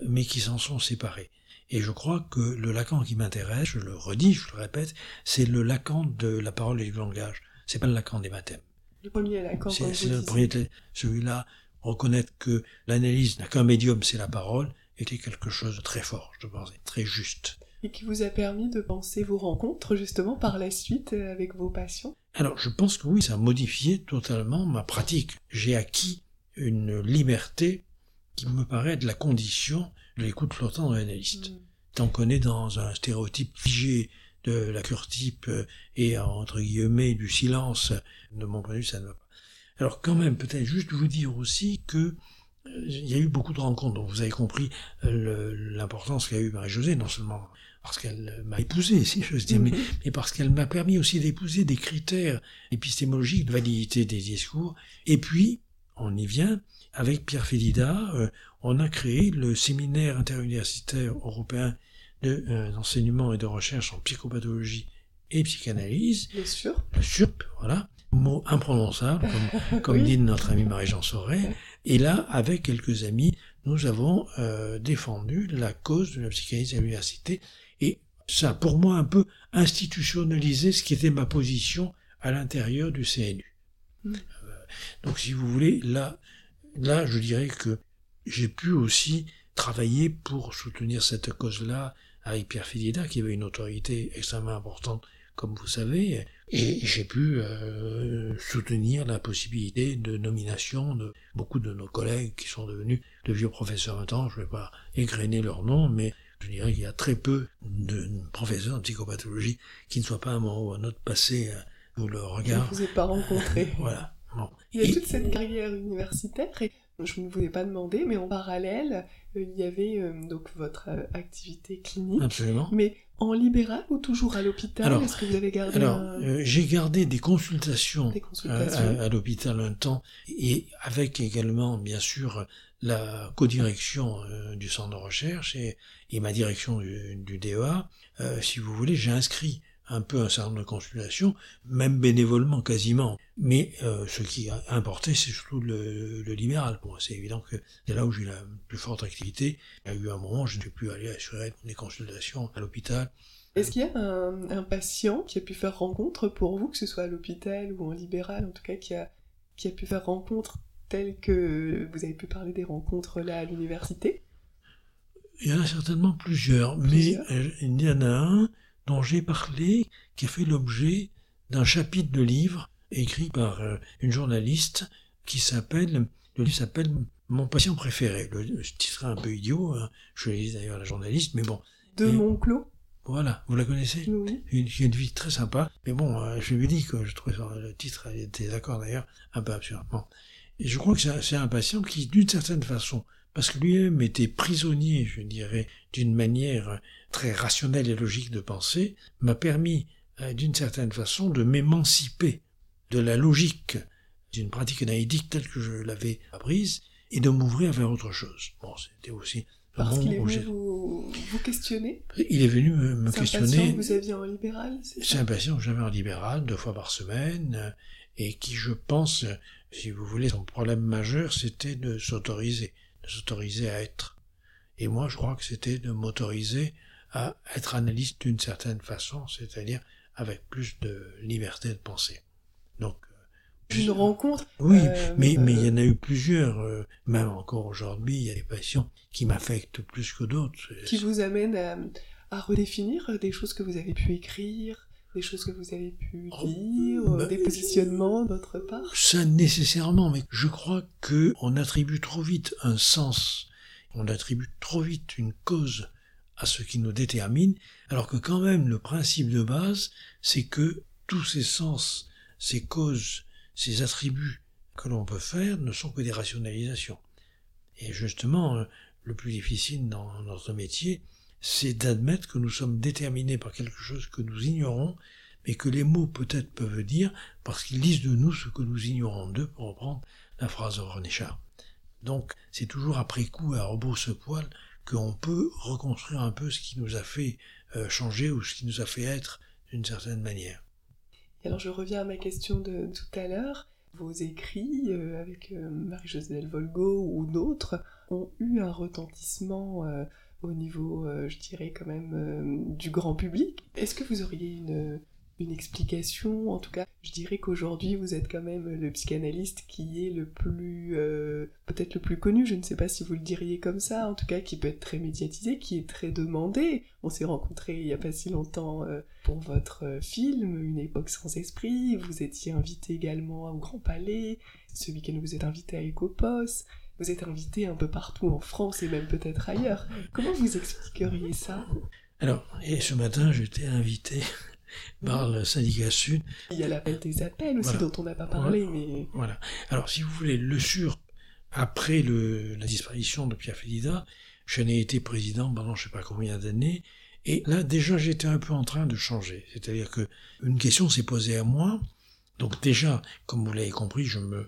mais qui s'en sont séparés. Et je crois que le Lacan qui m'intéresse, je le redis, je le répète, c'est le Lacan de la parole et du langage. C'est pas le Lacan des baptêmes. Le premier Lacan. C'est le premier, celui-là reconnaître que l'analyse n'a qu'un médium, c'est la parole, était quelque chose de très fort, je pense, très juste. Et qui vous a permis de penser vos rencontres, justement, par la suite euh, avec vos patients Alors, je pense que oui, ça a modifié totalement ma pratique. J'ai acquis une liberté qui me paraît être la condition de l'écoute flottante de l'analyste. Mm. Tant qu'on est dans un stéréotype figé de la cure type euh, et entre guillemets du silence, de mon point de vue, ça ne va pas. Alors quand même, peut-être juste vous dire aussi que euh, il y a eu beaucoup de rencontres, donc vous avez compris euh, l'importance qu'a eu Marie-Josée, non seulement parce qu'elle m'a épousé, si je dire, mais, mais, parce qu'elle m'a permis aussi d'épouser des critères épistémologiques de validité des discours. Et puis, on y vient, avec Pierre Félida, euh, on a créé le séminaire interuniversitaire européen d'enseignement et de recherche en psychopathologie et psychanalyse. Le SURP. Le SURP, voilà mot imprononçable, comme, comme dit notre ami Marie-Jean Sauret. Et là, avec quelques amis, nous avons euh, défendu la cause de la psychanalyse à l'université. Et ça pour moi un peu institutionnalisé ce qui était ma position à l'intérieur du CNU. Mm. Euh, donc si vous voulez, là, là, je dirais que j'ai pu aussi travailler pour soutenir cette cause-là avec Pierre Fidida, qui avait une autorité extrêmement importante comme vous savez, et j'ai pu euh, soutenir la possibilité de nomination de beaucoup de nos collègues qui sont devenus de vieux professeurs maintenant. Je ne vais pas égrener leur nom, mais je dirais qu'il y a très peu de professeurs de psychopathologie qui ne soient pas à un moment ou à un autre passés où le regard. Je ne vous ai pas rencontré. voilà. Bon. Il y a toute cette carrière universitaire et je ne vous ai pas demandé, mais en parallèle, euh, il y avait euh, donc votre euh, activité clinique. Absolument. Mais en libéral ou toujours à l'hôpital? Est-ce que vous avez gardé Alors, j'ai gardé des consultations, des consultations. à, l'hôpital un temps, et avec également, bien sûr, la codirection du centre de recherche et, et ma direction du, du DEA. si vous voulez, j'ai inscrit un peu un certain nombre de consultations, même bénévolement quasiment. Mais euh, ce qui a importé, c'est surtout le, libéral. Bon, c'est évident que c'est là où j'ai la plus forte activité. Il y a eu un moment où je n'ai plus aller assurer des consultations à l'hôpital. Est-ce qu'il y a un, patient qui a pu faire rencontre pour vous, que ce soit à l'hôpital ou en libéral, en tout cas, qui a, qui a pu faire rencontre telle que vous avez pu parler des rencontres là à l'université? Il y en a certainement plusieurs, mais euh, il y en a un dont j'ai parlé, qui a fait l'objet d'un chapitre de livre écrit par euh, une journaliste qui s'appelle, le livre s'appelle Mon patient préféré. Le, titre est un peu idiot, hein. je lis d'ailleurs la journaliste, mais bon. De Monclos Voilà, vous la connaissez? Oui. Une, une vie très sympa, mais bon, euh, je lui ai dit que je trouvais le titre, elle était d'accord d'ailleurs, un peu absurde. Et je crois que c'est un patient qui, d'une certaine façon, parce que lui-même était prisonnier, je dirais, d'une manière très rationnelle et logique de penser, m'a permis, euh, d'une certaine façon, de m'émanciper de la logique d'une pratique analytique telle que je l'avais apprise et de m'ouvrir vers autre chose. Bon, c'était aussi parce qu'il est venu vous, vous, questionner? Il est venu me, questionner. C'est un patient que vous aviez en libéral C'est un patient que j'avais en libéral, deux fois par semaine, euh, et qui, je pense, si vous voulez, son problème majeur, c'était de s'autoriser s'autoriser à être. Et moi, je crois que c'était de m'autoriser à être analyste d'une certaine façon, c'est-à-dire avec plus de liberté de penser. Donc, euh, une rencontre. Oui, euh, mais mais il y en a eu plusieurs. Euh, même encore aujourd'hui, il y a des patients qui m'affectent plus que d'autres. Qui vous amènent à, redéfinir des choses que vous avez pu écrire, des choses que vous avez pu oh, dire, bah, des positionnements d'autre part? Ça nécessairement, mais je crois que on attribue trop vite un sens, on attribue trop vite une cause à ce qui nous détermine, alors que quand même le principe de base, c'est que tous ces sens, ces causes, ces attributs que l'on peut faire ne sont que des rationalisations. Et justement, euh, le plus difficile dans notre métier, c'est d'admettre que nous sommes déterminés par quelque chose que nous ignorons, mais que les mots peut-être peuvent dire parce qu'ils disent de nous ce que nous ignorons d'eux, pour reprendre la phrase de René Char. Donc, c'est toujours après coup, à rebrousse-poil, qu'on peut reconstruire un peu ce qui nous a fait euh, changer ou ce qui nous a fait être d'une certaine manière. alors, je reviens à ma question de tout à l'heure. Vos écrits, euh, avec euh, Marie-Josée Volgo ou d'autres, ont eu un retentissement au niveau, euh, je dirais quand même, euh, du grand public. Est-ce que vous auriez une, une explication? En tout cas, je dirais qu'aujourd'hui, vous êtes quand même le psychanalyste qui est le plus, euh, peut-être le plus connu, je ne sais pas si vous le diriez comme ça, en tout cas qui peut être très médiatisé, qui est très demandé. On s'est rencontrés il n'y a pas si longtemps pour votre film, Une époque sans esprit, vous étiez invité également au Grand Palais, ce week-end vous êtes invité à Ecopos. Vous êtes invité un peu partout en France et même peut-être ailleurs. Comment vous expliqueriez ça? Alors, et ce matin, j'étais invité par le syndicat Sud. Il y a l'appel des appels aussi dont on n'a pas parlé, mais... Voilà. Alors, si vous voulez, le sur, après le, la disparition de Pierre Félida, je n'ai été président pendant je sais pas combien d'années, et là, déjà, j'étais un peu en train de changer. C'est-à-dire que une question s'est posée à moi. Donc déjà, comme vous l'avez compris, je me,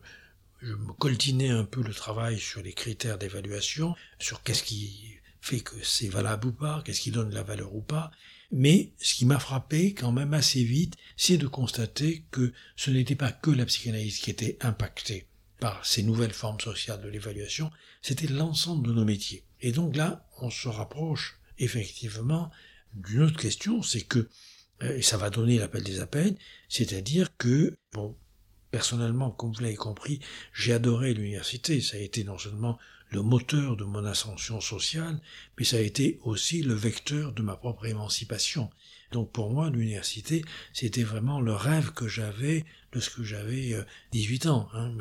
je me coltinais un peu le travail sur les critères d'évaluation, sur qu'est-ce qui fait que c'est valable ou pas, qu'est-ce qui donne la valeur ou pas. Mais ce qui m'a frappé quand même assez vite, c'est de constater que ce n'était pas que la psychanalyse qui était impactée par ces nouvelles formes sociales de l'évaluation, c'était l'ensemble de nos métiers. Et donc là, on se rapproche effectivement d'une autre question, c'est que, euh, ça va donner l'appel des appels, c'est-à-dire que, bon, Personnellement, comme vous l'avez compris, j'ai adoré l'université. Ça a été non seulement le moteur de mon ascension sociale, mais ça a été aussi le vecteur de ma propre émancipation. Donc pour moi, l'université, c'était vraiment le rêve que j'avais lorsque j'avais 18 euh, ans. Hein.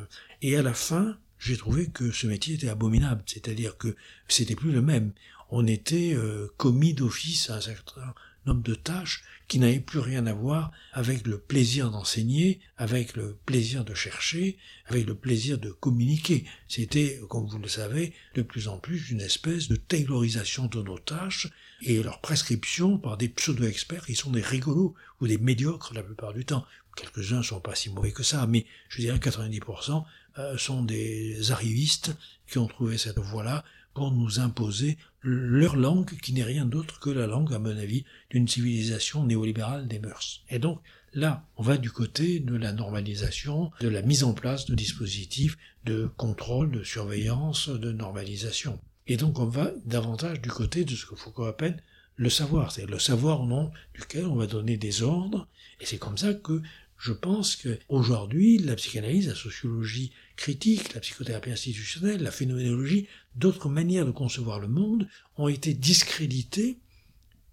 Et à la fin, j'ai trouvé que ce métier était abominable, c'est-à-dire que c'était plus le même. On était euh, commis d'office à un certain homme de tâche qui n'avait plus rien à voir avec le plaisir d'enseigner, avec le plaisir de chercher, avec le plaisir de communiquer. C'était, comme vous le savez, de plus en plus une espèce de taylorisation de nos tâches et leur prescription par des pseudo-experts qui sont des rigolos ou des médiocres la plupart du temps. Quelques-uns sont pas si mauvais que ça, mais je dirais 90% euh, sont des arrivistes qui ont trouvé cette voie-là pour nous imposer leur langue qui n'est rien d'autre que la langue, à mon avis, d'une civilisation néolibérale des mœurs. Et donc, là, on va du côté de la normalisation, de la mise en place de dispositifs de contrôle, de surveillance, de normalisation. Et donc, on va davantage du côté de ce que Foucault appelle le savoir, c'est le savoir au nom duquel on va donner des ordres, et c'est comme ça que je pense qu'aujourd'hui, la psychanalyse, la sociologie critique, la psychothérapie institutionnelle, la phénoménologie, d'autres manières de concevoir le monde ont été discréditées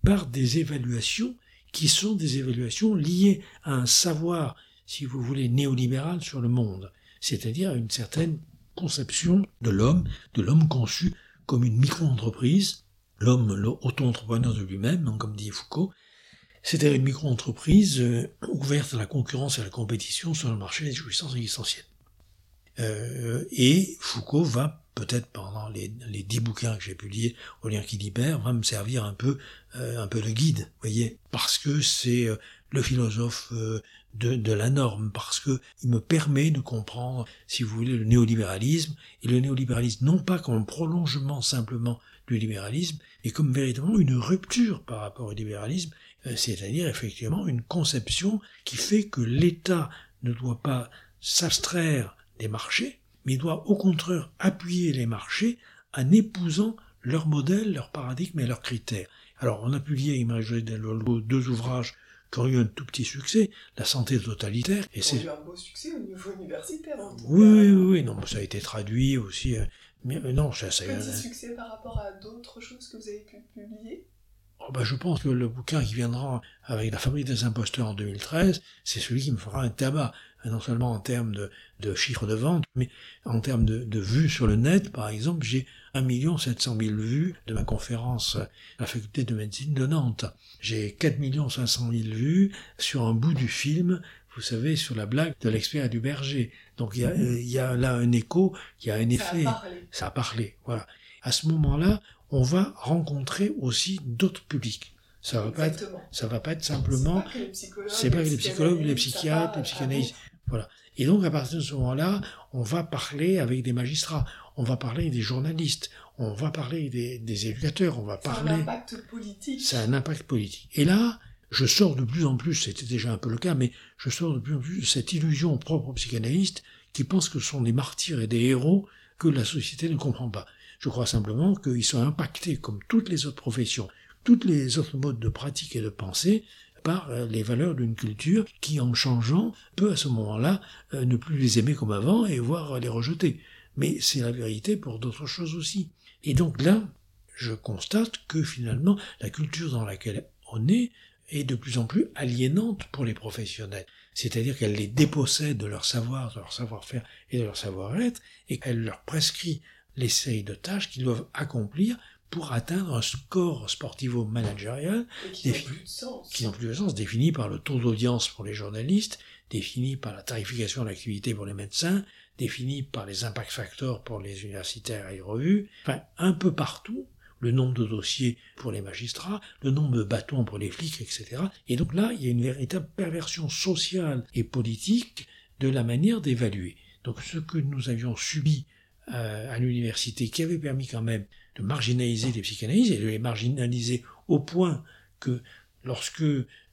par des évaluations qui sont des évaluations liées à un savoir, si vous voulez, néolibéral sur le monde, c'est-à-dire à une certaine conception de l'homme, de l'homme conçu comme une micro-entreprise, l'homme auto-entrepreneur de lui-même, hein, comme dit Foucault, c'était une micro-entreprise euh, ouverte à la concurrence et à la compétition sur le marché des jouissances existentielles. Euh, et Foucault va peut-être pendant les, dix bouquins que j'ai publiés au lien qui libère, va me servir un peu, euh, un peu de guide, voyez, parce que c'est le philosophe de, de, la norme, parce que il me permet de comprendre, si vous voulez, le néolibéralisme, et le néolibéralisme non pas comme un prolongement simplement du libéralisme, mais comme véritablement une rupture par rapport au libéralisme, euh, c'est-à-dire effectivement une conception qui fait que l'État ne doit pas s'abstraire des marchés, mais doit au contraire appuyer les marchés en épousant leur modèle, leur paradigme et leurs critères. Alors on a publié, Image deux ouvrages qui ont eu un tout petit succès, la santé totalitaire. Et c'est eu un beau succès au niveau universitaire. En tout oui, oui, oui, non, ça a été traduit aussi. Euh, mais euh, non, ça, ça. Petit succès par rapport à d'autres choses que vous avez pu publier? Oh ben je pense que le bouquin qui viendra avec la fabrique des imposteurs en 2013, c'est celui qui me fera un tabac, non seulement en termes de, de chiffres de vente, mais en termes de, de vues sur le net, par exemple, j'ai 1 700 000 vues de ma conférence à la faculté de médecine de Nantes. J'ai 4 500 000 vues sur un bout du film, vous savez, sur la blague de l'expert du berger. Donc il y a, il y a là un écho, il y a un effet. Ça a parlé. Voilà. À ce moment-là, on va rencontrer aussi d'autres publics. Ça va pas être, ça va pas être simplement, c'est pas que les psychologues, les psychiatres, les psychanalystes. Voilà. Et donc, à partir de ce moment-là, on va parler avec des magistrats, on va parler des journalistes, on va parler des, des éducateurs, on va parler. C'est un impact politique. C'est un impact politique. Et là, je sors de plus en plus, c'était déjà un peu le cas, mais je sors de plus en plus de cette illusion propre aux psychanalystes qui pensent que ce sont des martyrs et des héros que la société ne comprend pas. Je crois simplement qu'ils sont impactés, comme toutes les autres professions, toutes les autres modes de pratique et de pensée, par euh, les valeurs d'une culture qui, en changeant, peut à ce moment-là euh, ne plus les aimer comme avant et voire les rejeter. Mais c'est la vérité pour d'autres choses aussi. Et donc là, je constate que finalement, la culture dans laquelle on est est de plus en plus aliénante pour les professionnels. C'est-à-dire qu'elle les dépossède de leur savoir, de leur savoir-faire et de leur savoir-être, et qu'elle leur prescrit les séries de tâches qu'ils doivent accomplir pour atteindre un score sportivo-managérial qui n'ont plus plus de sens, défini par le taux d'audience pour les journalistes, défini par la tarification de l'activité pour les médecins, défini par les impact factors pour les universitaires et les revues, enfin un peu partout, le nombre de dossiers pour les magistrats, le nombre de bâtons pour les flics, etc. Et donc là, il y a une véritable perversion sociale et politique de la manière d'évaluer. Donc ce que nous avions subi à l'université qui avait permis quand même de marginaliser les psychanalystes et de les marginaliser au point que lorsque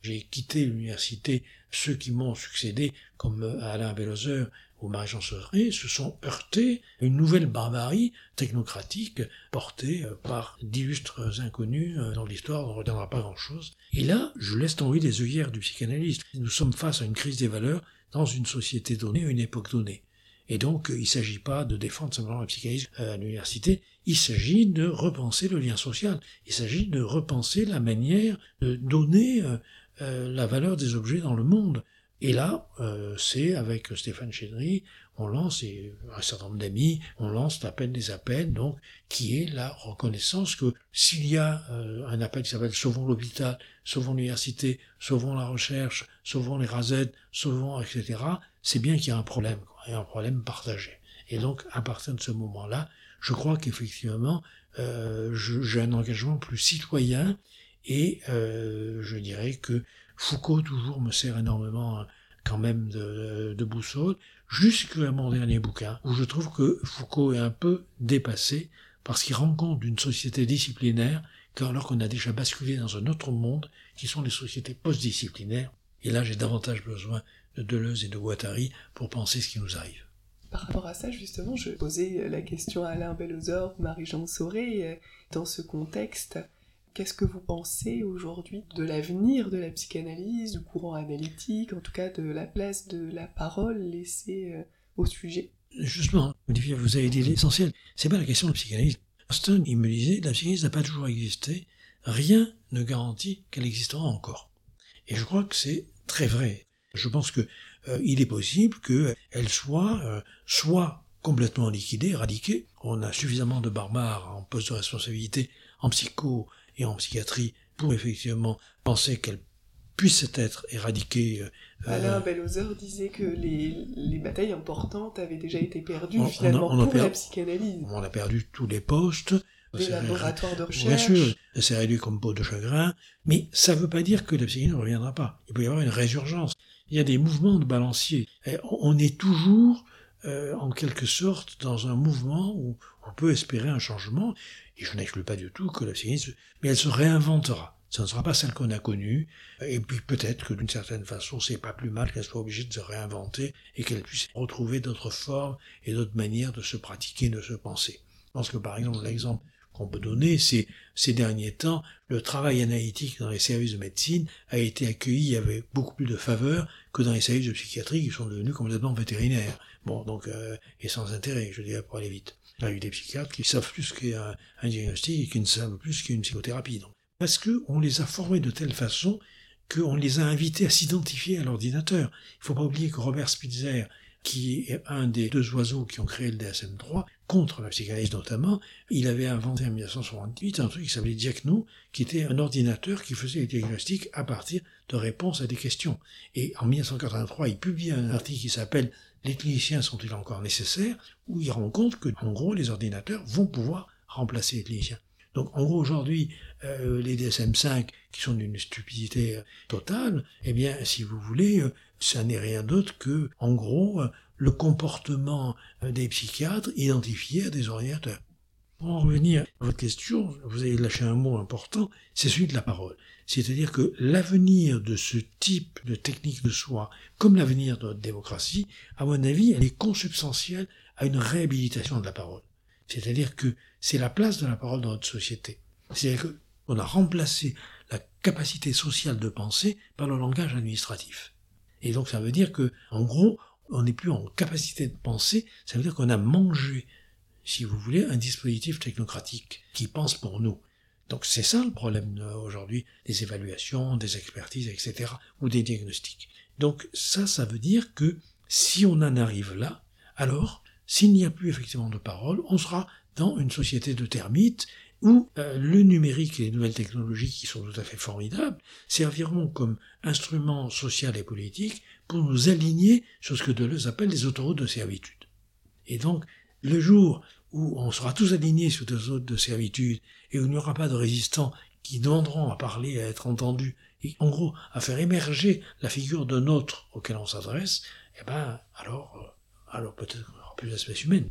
j'ai quitté l'université, ceux qui m'ont succédé, comme Alain Bellozer ou Marie-Jean se sont heurtés à une nouvelle barbarie technocratique portée par d'illustres inconnus dans l'histoire, on ne retiendra pas grand-chose. Et là, je laisse tomber les œillères du psychanalyste. Nous sommes face à une crise des valeurs dans une société donnée, une époque donnée. Et donc, il ne s'agit pas de défendre simplement la psychanalyse à l'université, il s'agit de repenser le lien social, il s'agit de repenser la manière de donner euh, euh, la valeur des objets dans le monde. Et là, euh, c'est avec Stéphane Chédry, on lance, et un certain nombre d'amis, on lance l'appel des appels, donc, qui est la reconnaissance que s'il y a un appel qui s'appelle Sauvons l'hôpital, Sauvons l'université, Sauvons la recherche, Sauvons les rasettes, Sauvons, etc., c'est bien qu'il y a un problème, et un problème partagé. Et donc, à partir de ce moment-là, je crois qu'effectivement, euh, j'ai un engagement plus citoyen, et euh, je dirais que Foucault toujours me sert énormément quand même de, boussole, jusqu'à mon dernier bouquin, où je trouve que Foucault est un peu dépassé, parce qu'il rend compte d'une société disciplinaire, alors qu'on a déjà basculé dans un autre monde, qui sont les sociétés post-disciplinaires. Et là, j'ai davantage besoin de Deleuze et de Guattari pour penser ce qui nous arrive. Par rapport à ça, justement, je posais la question à Alain Bellozor, Marie-Jean Sauré, dans ce contexte, Qu'est-ce que vous pensez aujourd'hui de l'avenir de la psychanalyse, du courant analytique, en tout cas de la place de la parole laissée euh, au sujet? Justement, Olivier, vous avez dit l'essentiel. C'est pas la question de la psychanalyse. Austin, il me disait, la psychanalyse n'a pas toujours existé. Rien ne garantit qu'elle existera encore. Et je crois que c'est très vrai. Je pense que euh, il est possible qu'elle soit euh, soit complètement liquidée, éradiquée. On a suffisamment de barbares en poste de responsabilité en psycho et en psychiatrie pour effectivement penser qu'elle puisse être éradiquée. Euh, Alain Bellozor disait que les, les, batailles importantes avaient déjà été perdues finalement on a, pour la psychanalyse. On a perdu tous les postes. Les laboratoires de recherche. Bien sûr, c'est réduit comme peau de chagrin, mais ça ne veut pas dire que la psychanalyse ne reviendra pas. Il peut y avoir une résurgence. Il y a des mouvements de balancier. on est toujours, euh, en quelque sorte, dans un mouvement où on peut espérer un changement. Et je n'exclus pas du tout que la psychanalyse, mais elle se réinventera. Ça ne sera pas celle qu'on a connue. Et puis peut-être que d'une certaine façon, c'est pas plus mal qu'elle soit obligée de se réinventer et qu'elle puisse retrouver d'autres formes et d'autres manières de se pratiquer, de se penser. Je pense que par exemple, l'exemple qu'on peut donner, c'est ces derniers temps, le travail analytique dans les services de médecine a été accueilli avec beaucoup plus de faveur que dans les services de psychiatrie qui sont devenus complètement vétérinaires. Bon, donc, euh, et sans intérêt, je dirais, pour aller vite. Il y a eu des psychiatres qui savent plus qu'un un diagnostic et qui ne savent plus qu'une psychothérapie. Parce qu'on les a formés de telle façon qu'on les a invités à s'identifier à l'ordinateur. Il ne faut pas oublier que Robert Spitzer, qui est un des deux oiseaux qui ont créé le DSM-3, contre la psychanalyse notamment, il avait inventé en 1968 un truc qui s'appelait Diagno, qui était un ordinateur qui faisait les diagnostics à partir de réponses à des questions. Et en 1983, il publie un article qui s'appelle les cliniciens sont-ils encore nécessaires? Où il rend compte que, en gros, les ordinateurs vont pouvoir remplacer les cliniciens. Donc, en gros, aujourd'hui, euh, les DSM-5, qui sont d'une stupidité euh, totale, eh bien, si vous voulez, euh, ça n'est rien d'autre que, en gros, le comportement des psychiatres identifiés à des ordinateurs. Pour en revenir à votre question, vous avez lâché un mot important, c'est celui de la parole. C'est-à-dire que l'avenir de ce type de technique de soi, comme l'avenir de notre démocratie, à mon avis, elle est consubstantielle à une réhabilitation de la parole. C'est-à-dire que c'est la place de la parole dans notre société. C'est-à-dire qu'on a remplacé la capacité sociale de penser par le langage administratif. Et donc ça veut dire que, en gros, on n'est plus en capacité de penser, ça veut dire qu'on a mangé, si vous voulez, un dispositif technocratique qui pense pour nous. Donc c'est ça le problème aujourd'hui des évaluations, des expertises, etc., ou des diagnostics. Donc ça, ça veut dire que si on en arrive là, alors s'il n'y a plus effectivement de parole, on sera dans une société de termites où euh, le numérique et les nouvelles technologies qui sont tout à fait formidables serviront comme instrument social et politique pour nous aligner sur ce que Deleuze appelle les autoroutes de servitude. Et donc, le jour où on sera tous alignés sur des autoroutes de servitude et où il n'y aura pas de résistants qui demanderont à parler, à être entendus, et en gros à faire émerger la figure d'un autre auquel on s'adresse, eh ben alors, euh, alors peut-être qu'on aura plus d'espèces humaines.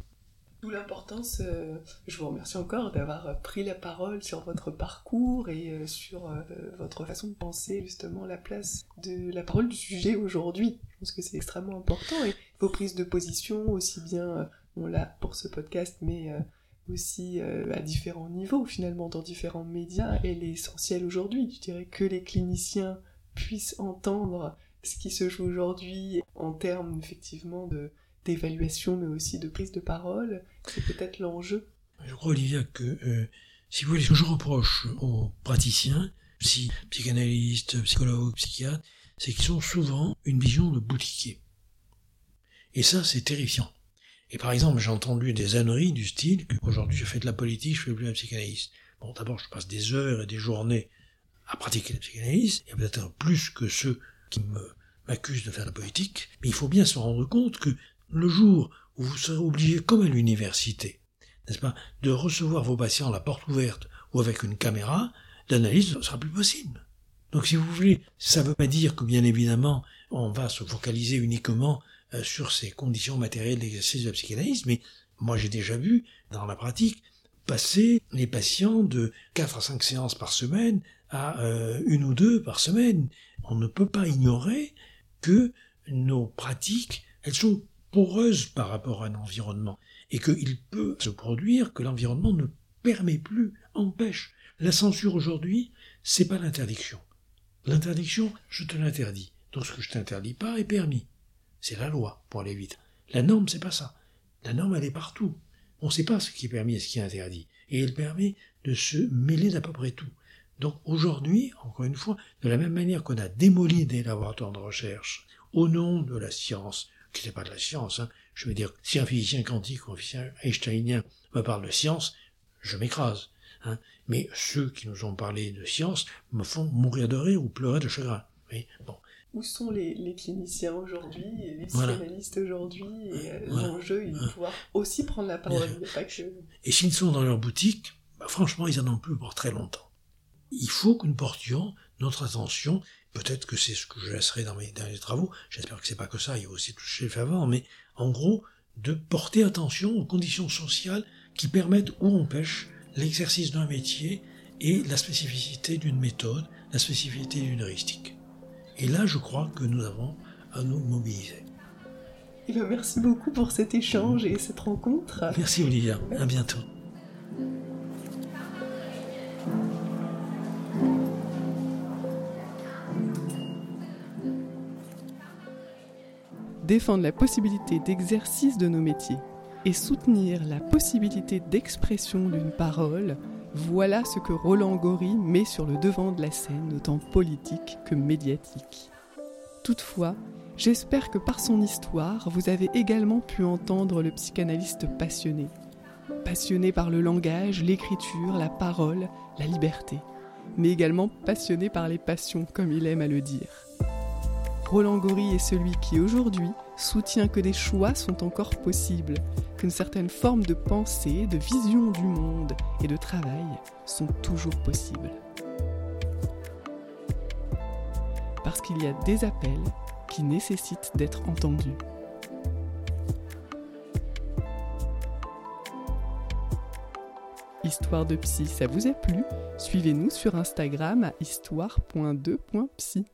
D'où l'importance, euh, je vous remercie encore d'avoir pris la parole sur votre parcours et euh, sur votre façon de penser justement la place de la parole du sujet aujourd'hui. Je pense que c'est extrêmement important et vos prises de position, aussi bien on l'a pour ce podcast, mais aussi euh, à différents niveaux finalement dans différents médias et l'essentiel aujourd'hui. Je dirais que les cliniciens puissent entendre ce qui se joue aujourd'hui en termes effectivement de d'évaluation mais aussi de prise de parole, c'est peut-être l'enjeu. Je crois Olivia que euh, si vous voulez ce que je reproche aux praticiens, psy, psychanalystes, psychologues, psychiatres, c'est qu'ils ont souvent une vision de boutiquier. Et ça, c'est terrifiant. Et par exemple, j'ai entendu des âneries du style qu'aujourd'hui je fais de la politique, je fais plus la psychanalyse. Bon, d'abord, je passe des heures et des journées à pratiquer la psychanalyse, et peut-être plus que ceux qui m'accusent de faire la politique, mais il faut bien se rendre compte que le jour où vous serez obligé, comme à l'université, n'est-ce pas, de recevoir vos patients à la porte ouverte ou avec une caméra, l'analyse ne sera plus possible. Donc si vous voulez, ça ne veut pas dire que bien évidemment on va se focaliser uniquement euh, sur ces conditions matérielles d'exercice de la psychanalyse, mais moi j'ai déjà vu dans la pratique passer les patients de 4 à 5 séances par semaine à euh, une ou deux par semaine. On ne peut pas ignorer que nos pratiques, elles sont poreuses par rapport à un environnement et qu'il peut se produire que l'environnement ne permet plus, empêche. La censure aujourd'hui, c'est pas l'interdiction. L'interdiction, je te l'interdis. Donc ce que je t'interdis pas est permis. C'est la loi, pour aller vite. La norme, c'est pas ça. La norme, elle est partout. On ne sait pas ce qui est permis et ce qui est interdit. Et elle permet de se mêler d'à peu près tout. Donc aujourd'hui, encore une fois, de la même manière qu'on a démoli des laboratoires de recherche au nom de la science, qui n'est pas de la science, hein, je veux dire, si un physicien quantique ou un physicien einsteinien me parle de science, je m'écrase. Hein. Mais ceux qui nous ont parlé de science me font mourir de rire ou pleurer de chagrin. Oui, bon où sont les, cliniciens aujourd'hui, les psychanalystes aujourd'hui, et euh, l'enjeu est de pouvoir aussi prendre la parole, pas que... Et s'ils sont dans leur boutique, bah, franchement, ils en ont plus pour très longtemps. Il faut que nous portions notre attention, peut-être que c'est ce que je laisserai dans mes derniers travaux, j'espère que c'est pas que ça, il y a aussi toucher le favant, mais en gros, de porter attention aux conditions sociales qui permettent ou empêchent l'exercice d'un métier et la spécificité d'une méthode, la spécificité d'une heuristique. Et là, je crois que nous avons à nous mobiliser. Eh bien, merci beaucoup pour cet échange et cette rencontre. Merci Olivia, à bientôt. Défendre la possibilité d'exercice de nos métiers et soutenir la possibilité d'expression d'une parole voilà ce que Roland Gori met sur le devant de la scène, autant politique que médiatique. Toutefois, j'espère que par son histoire, vous avez également pu entendre le psychanalyste passionné. Passionné par le langage, l'écriture, la parole, la liberté, mais également passionné par les passions, comme il aime à le dire. Roland Gori est celui qui aujourd'hui soutient que des choix sont encore possibles, qu'une certaine forme de pensée, de vision du monde et de travail sont toujours possibles. Parce qu'il y a des appels qui nécessitent d'être entendus. Histoire de psy, ça vous a plu? Suivez-nous sur Instagram à histoire.2.psy.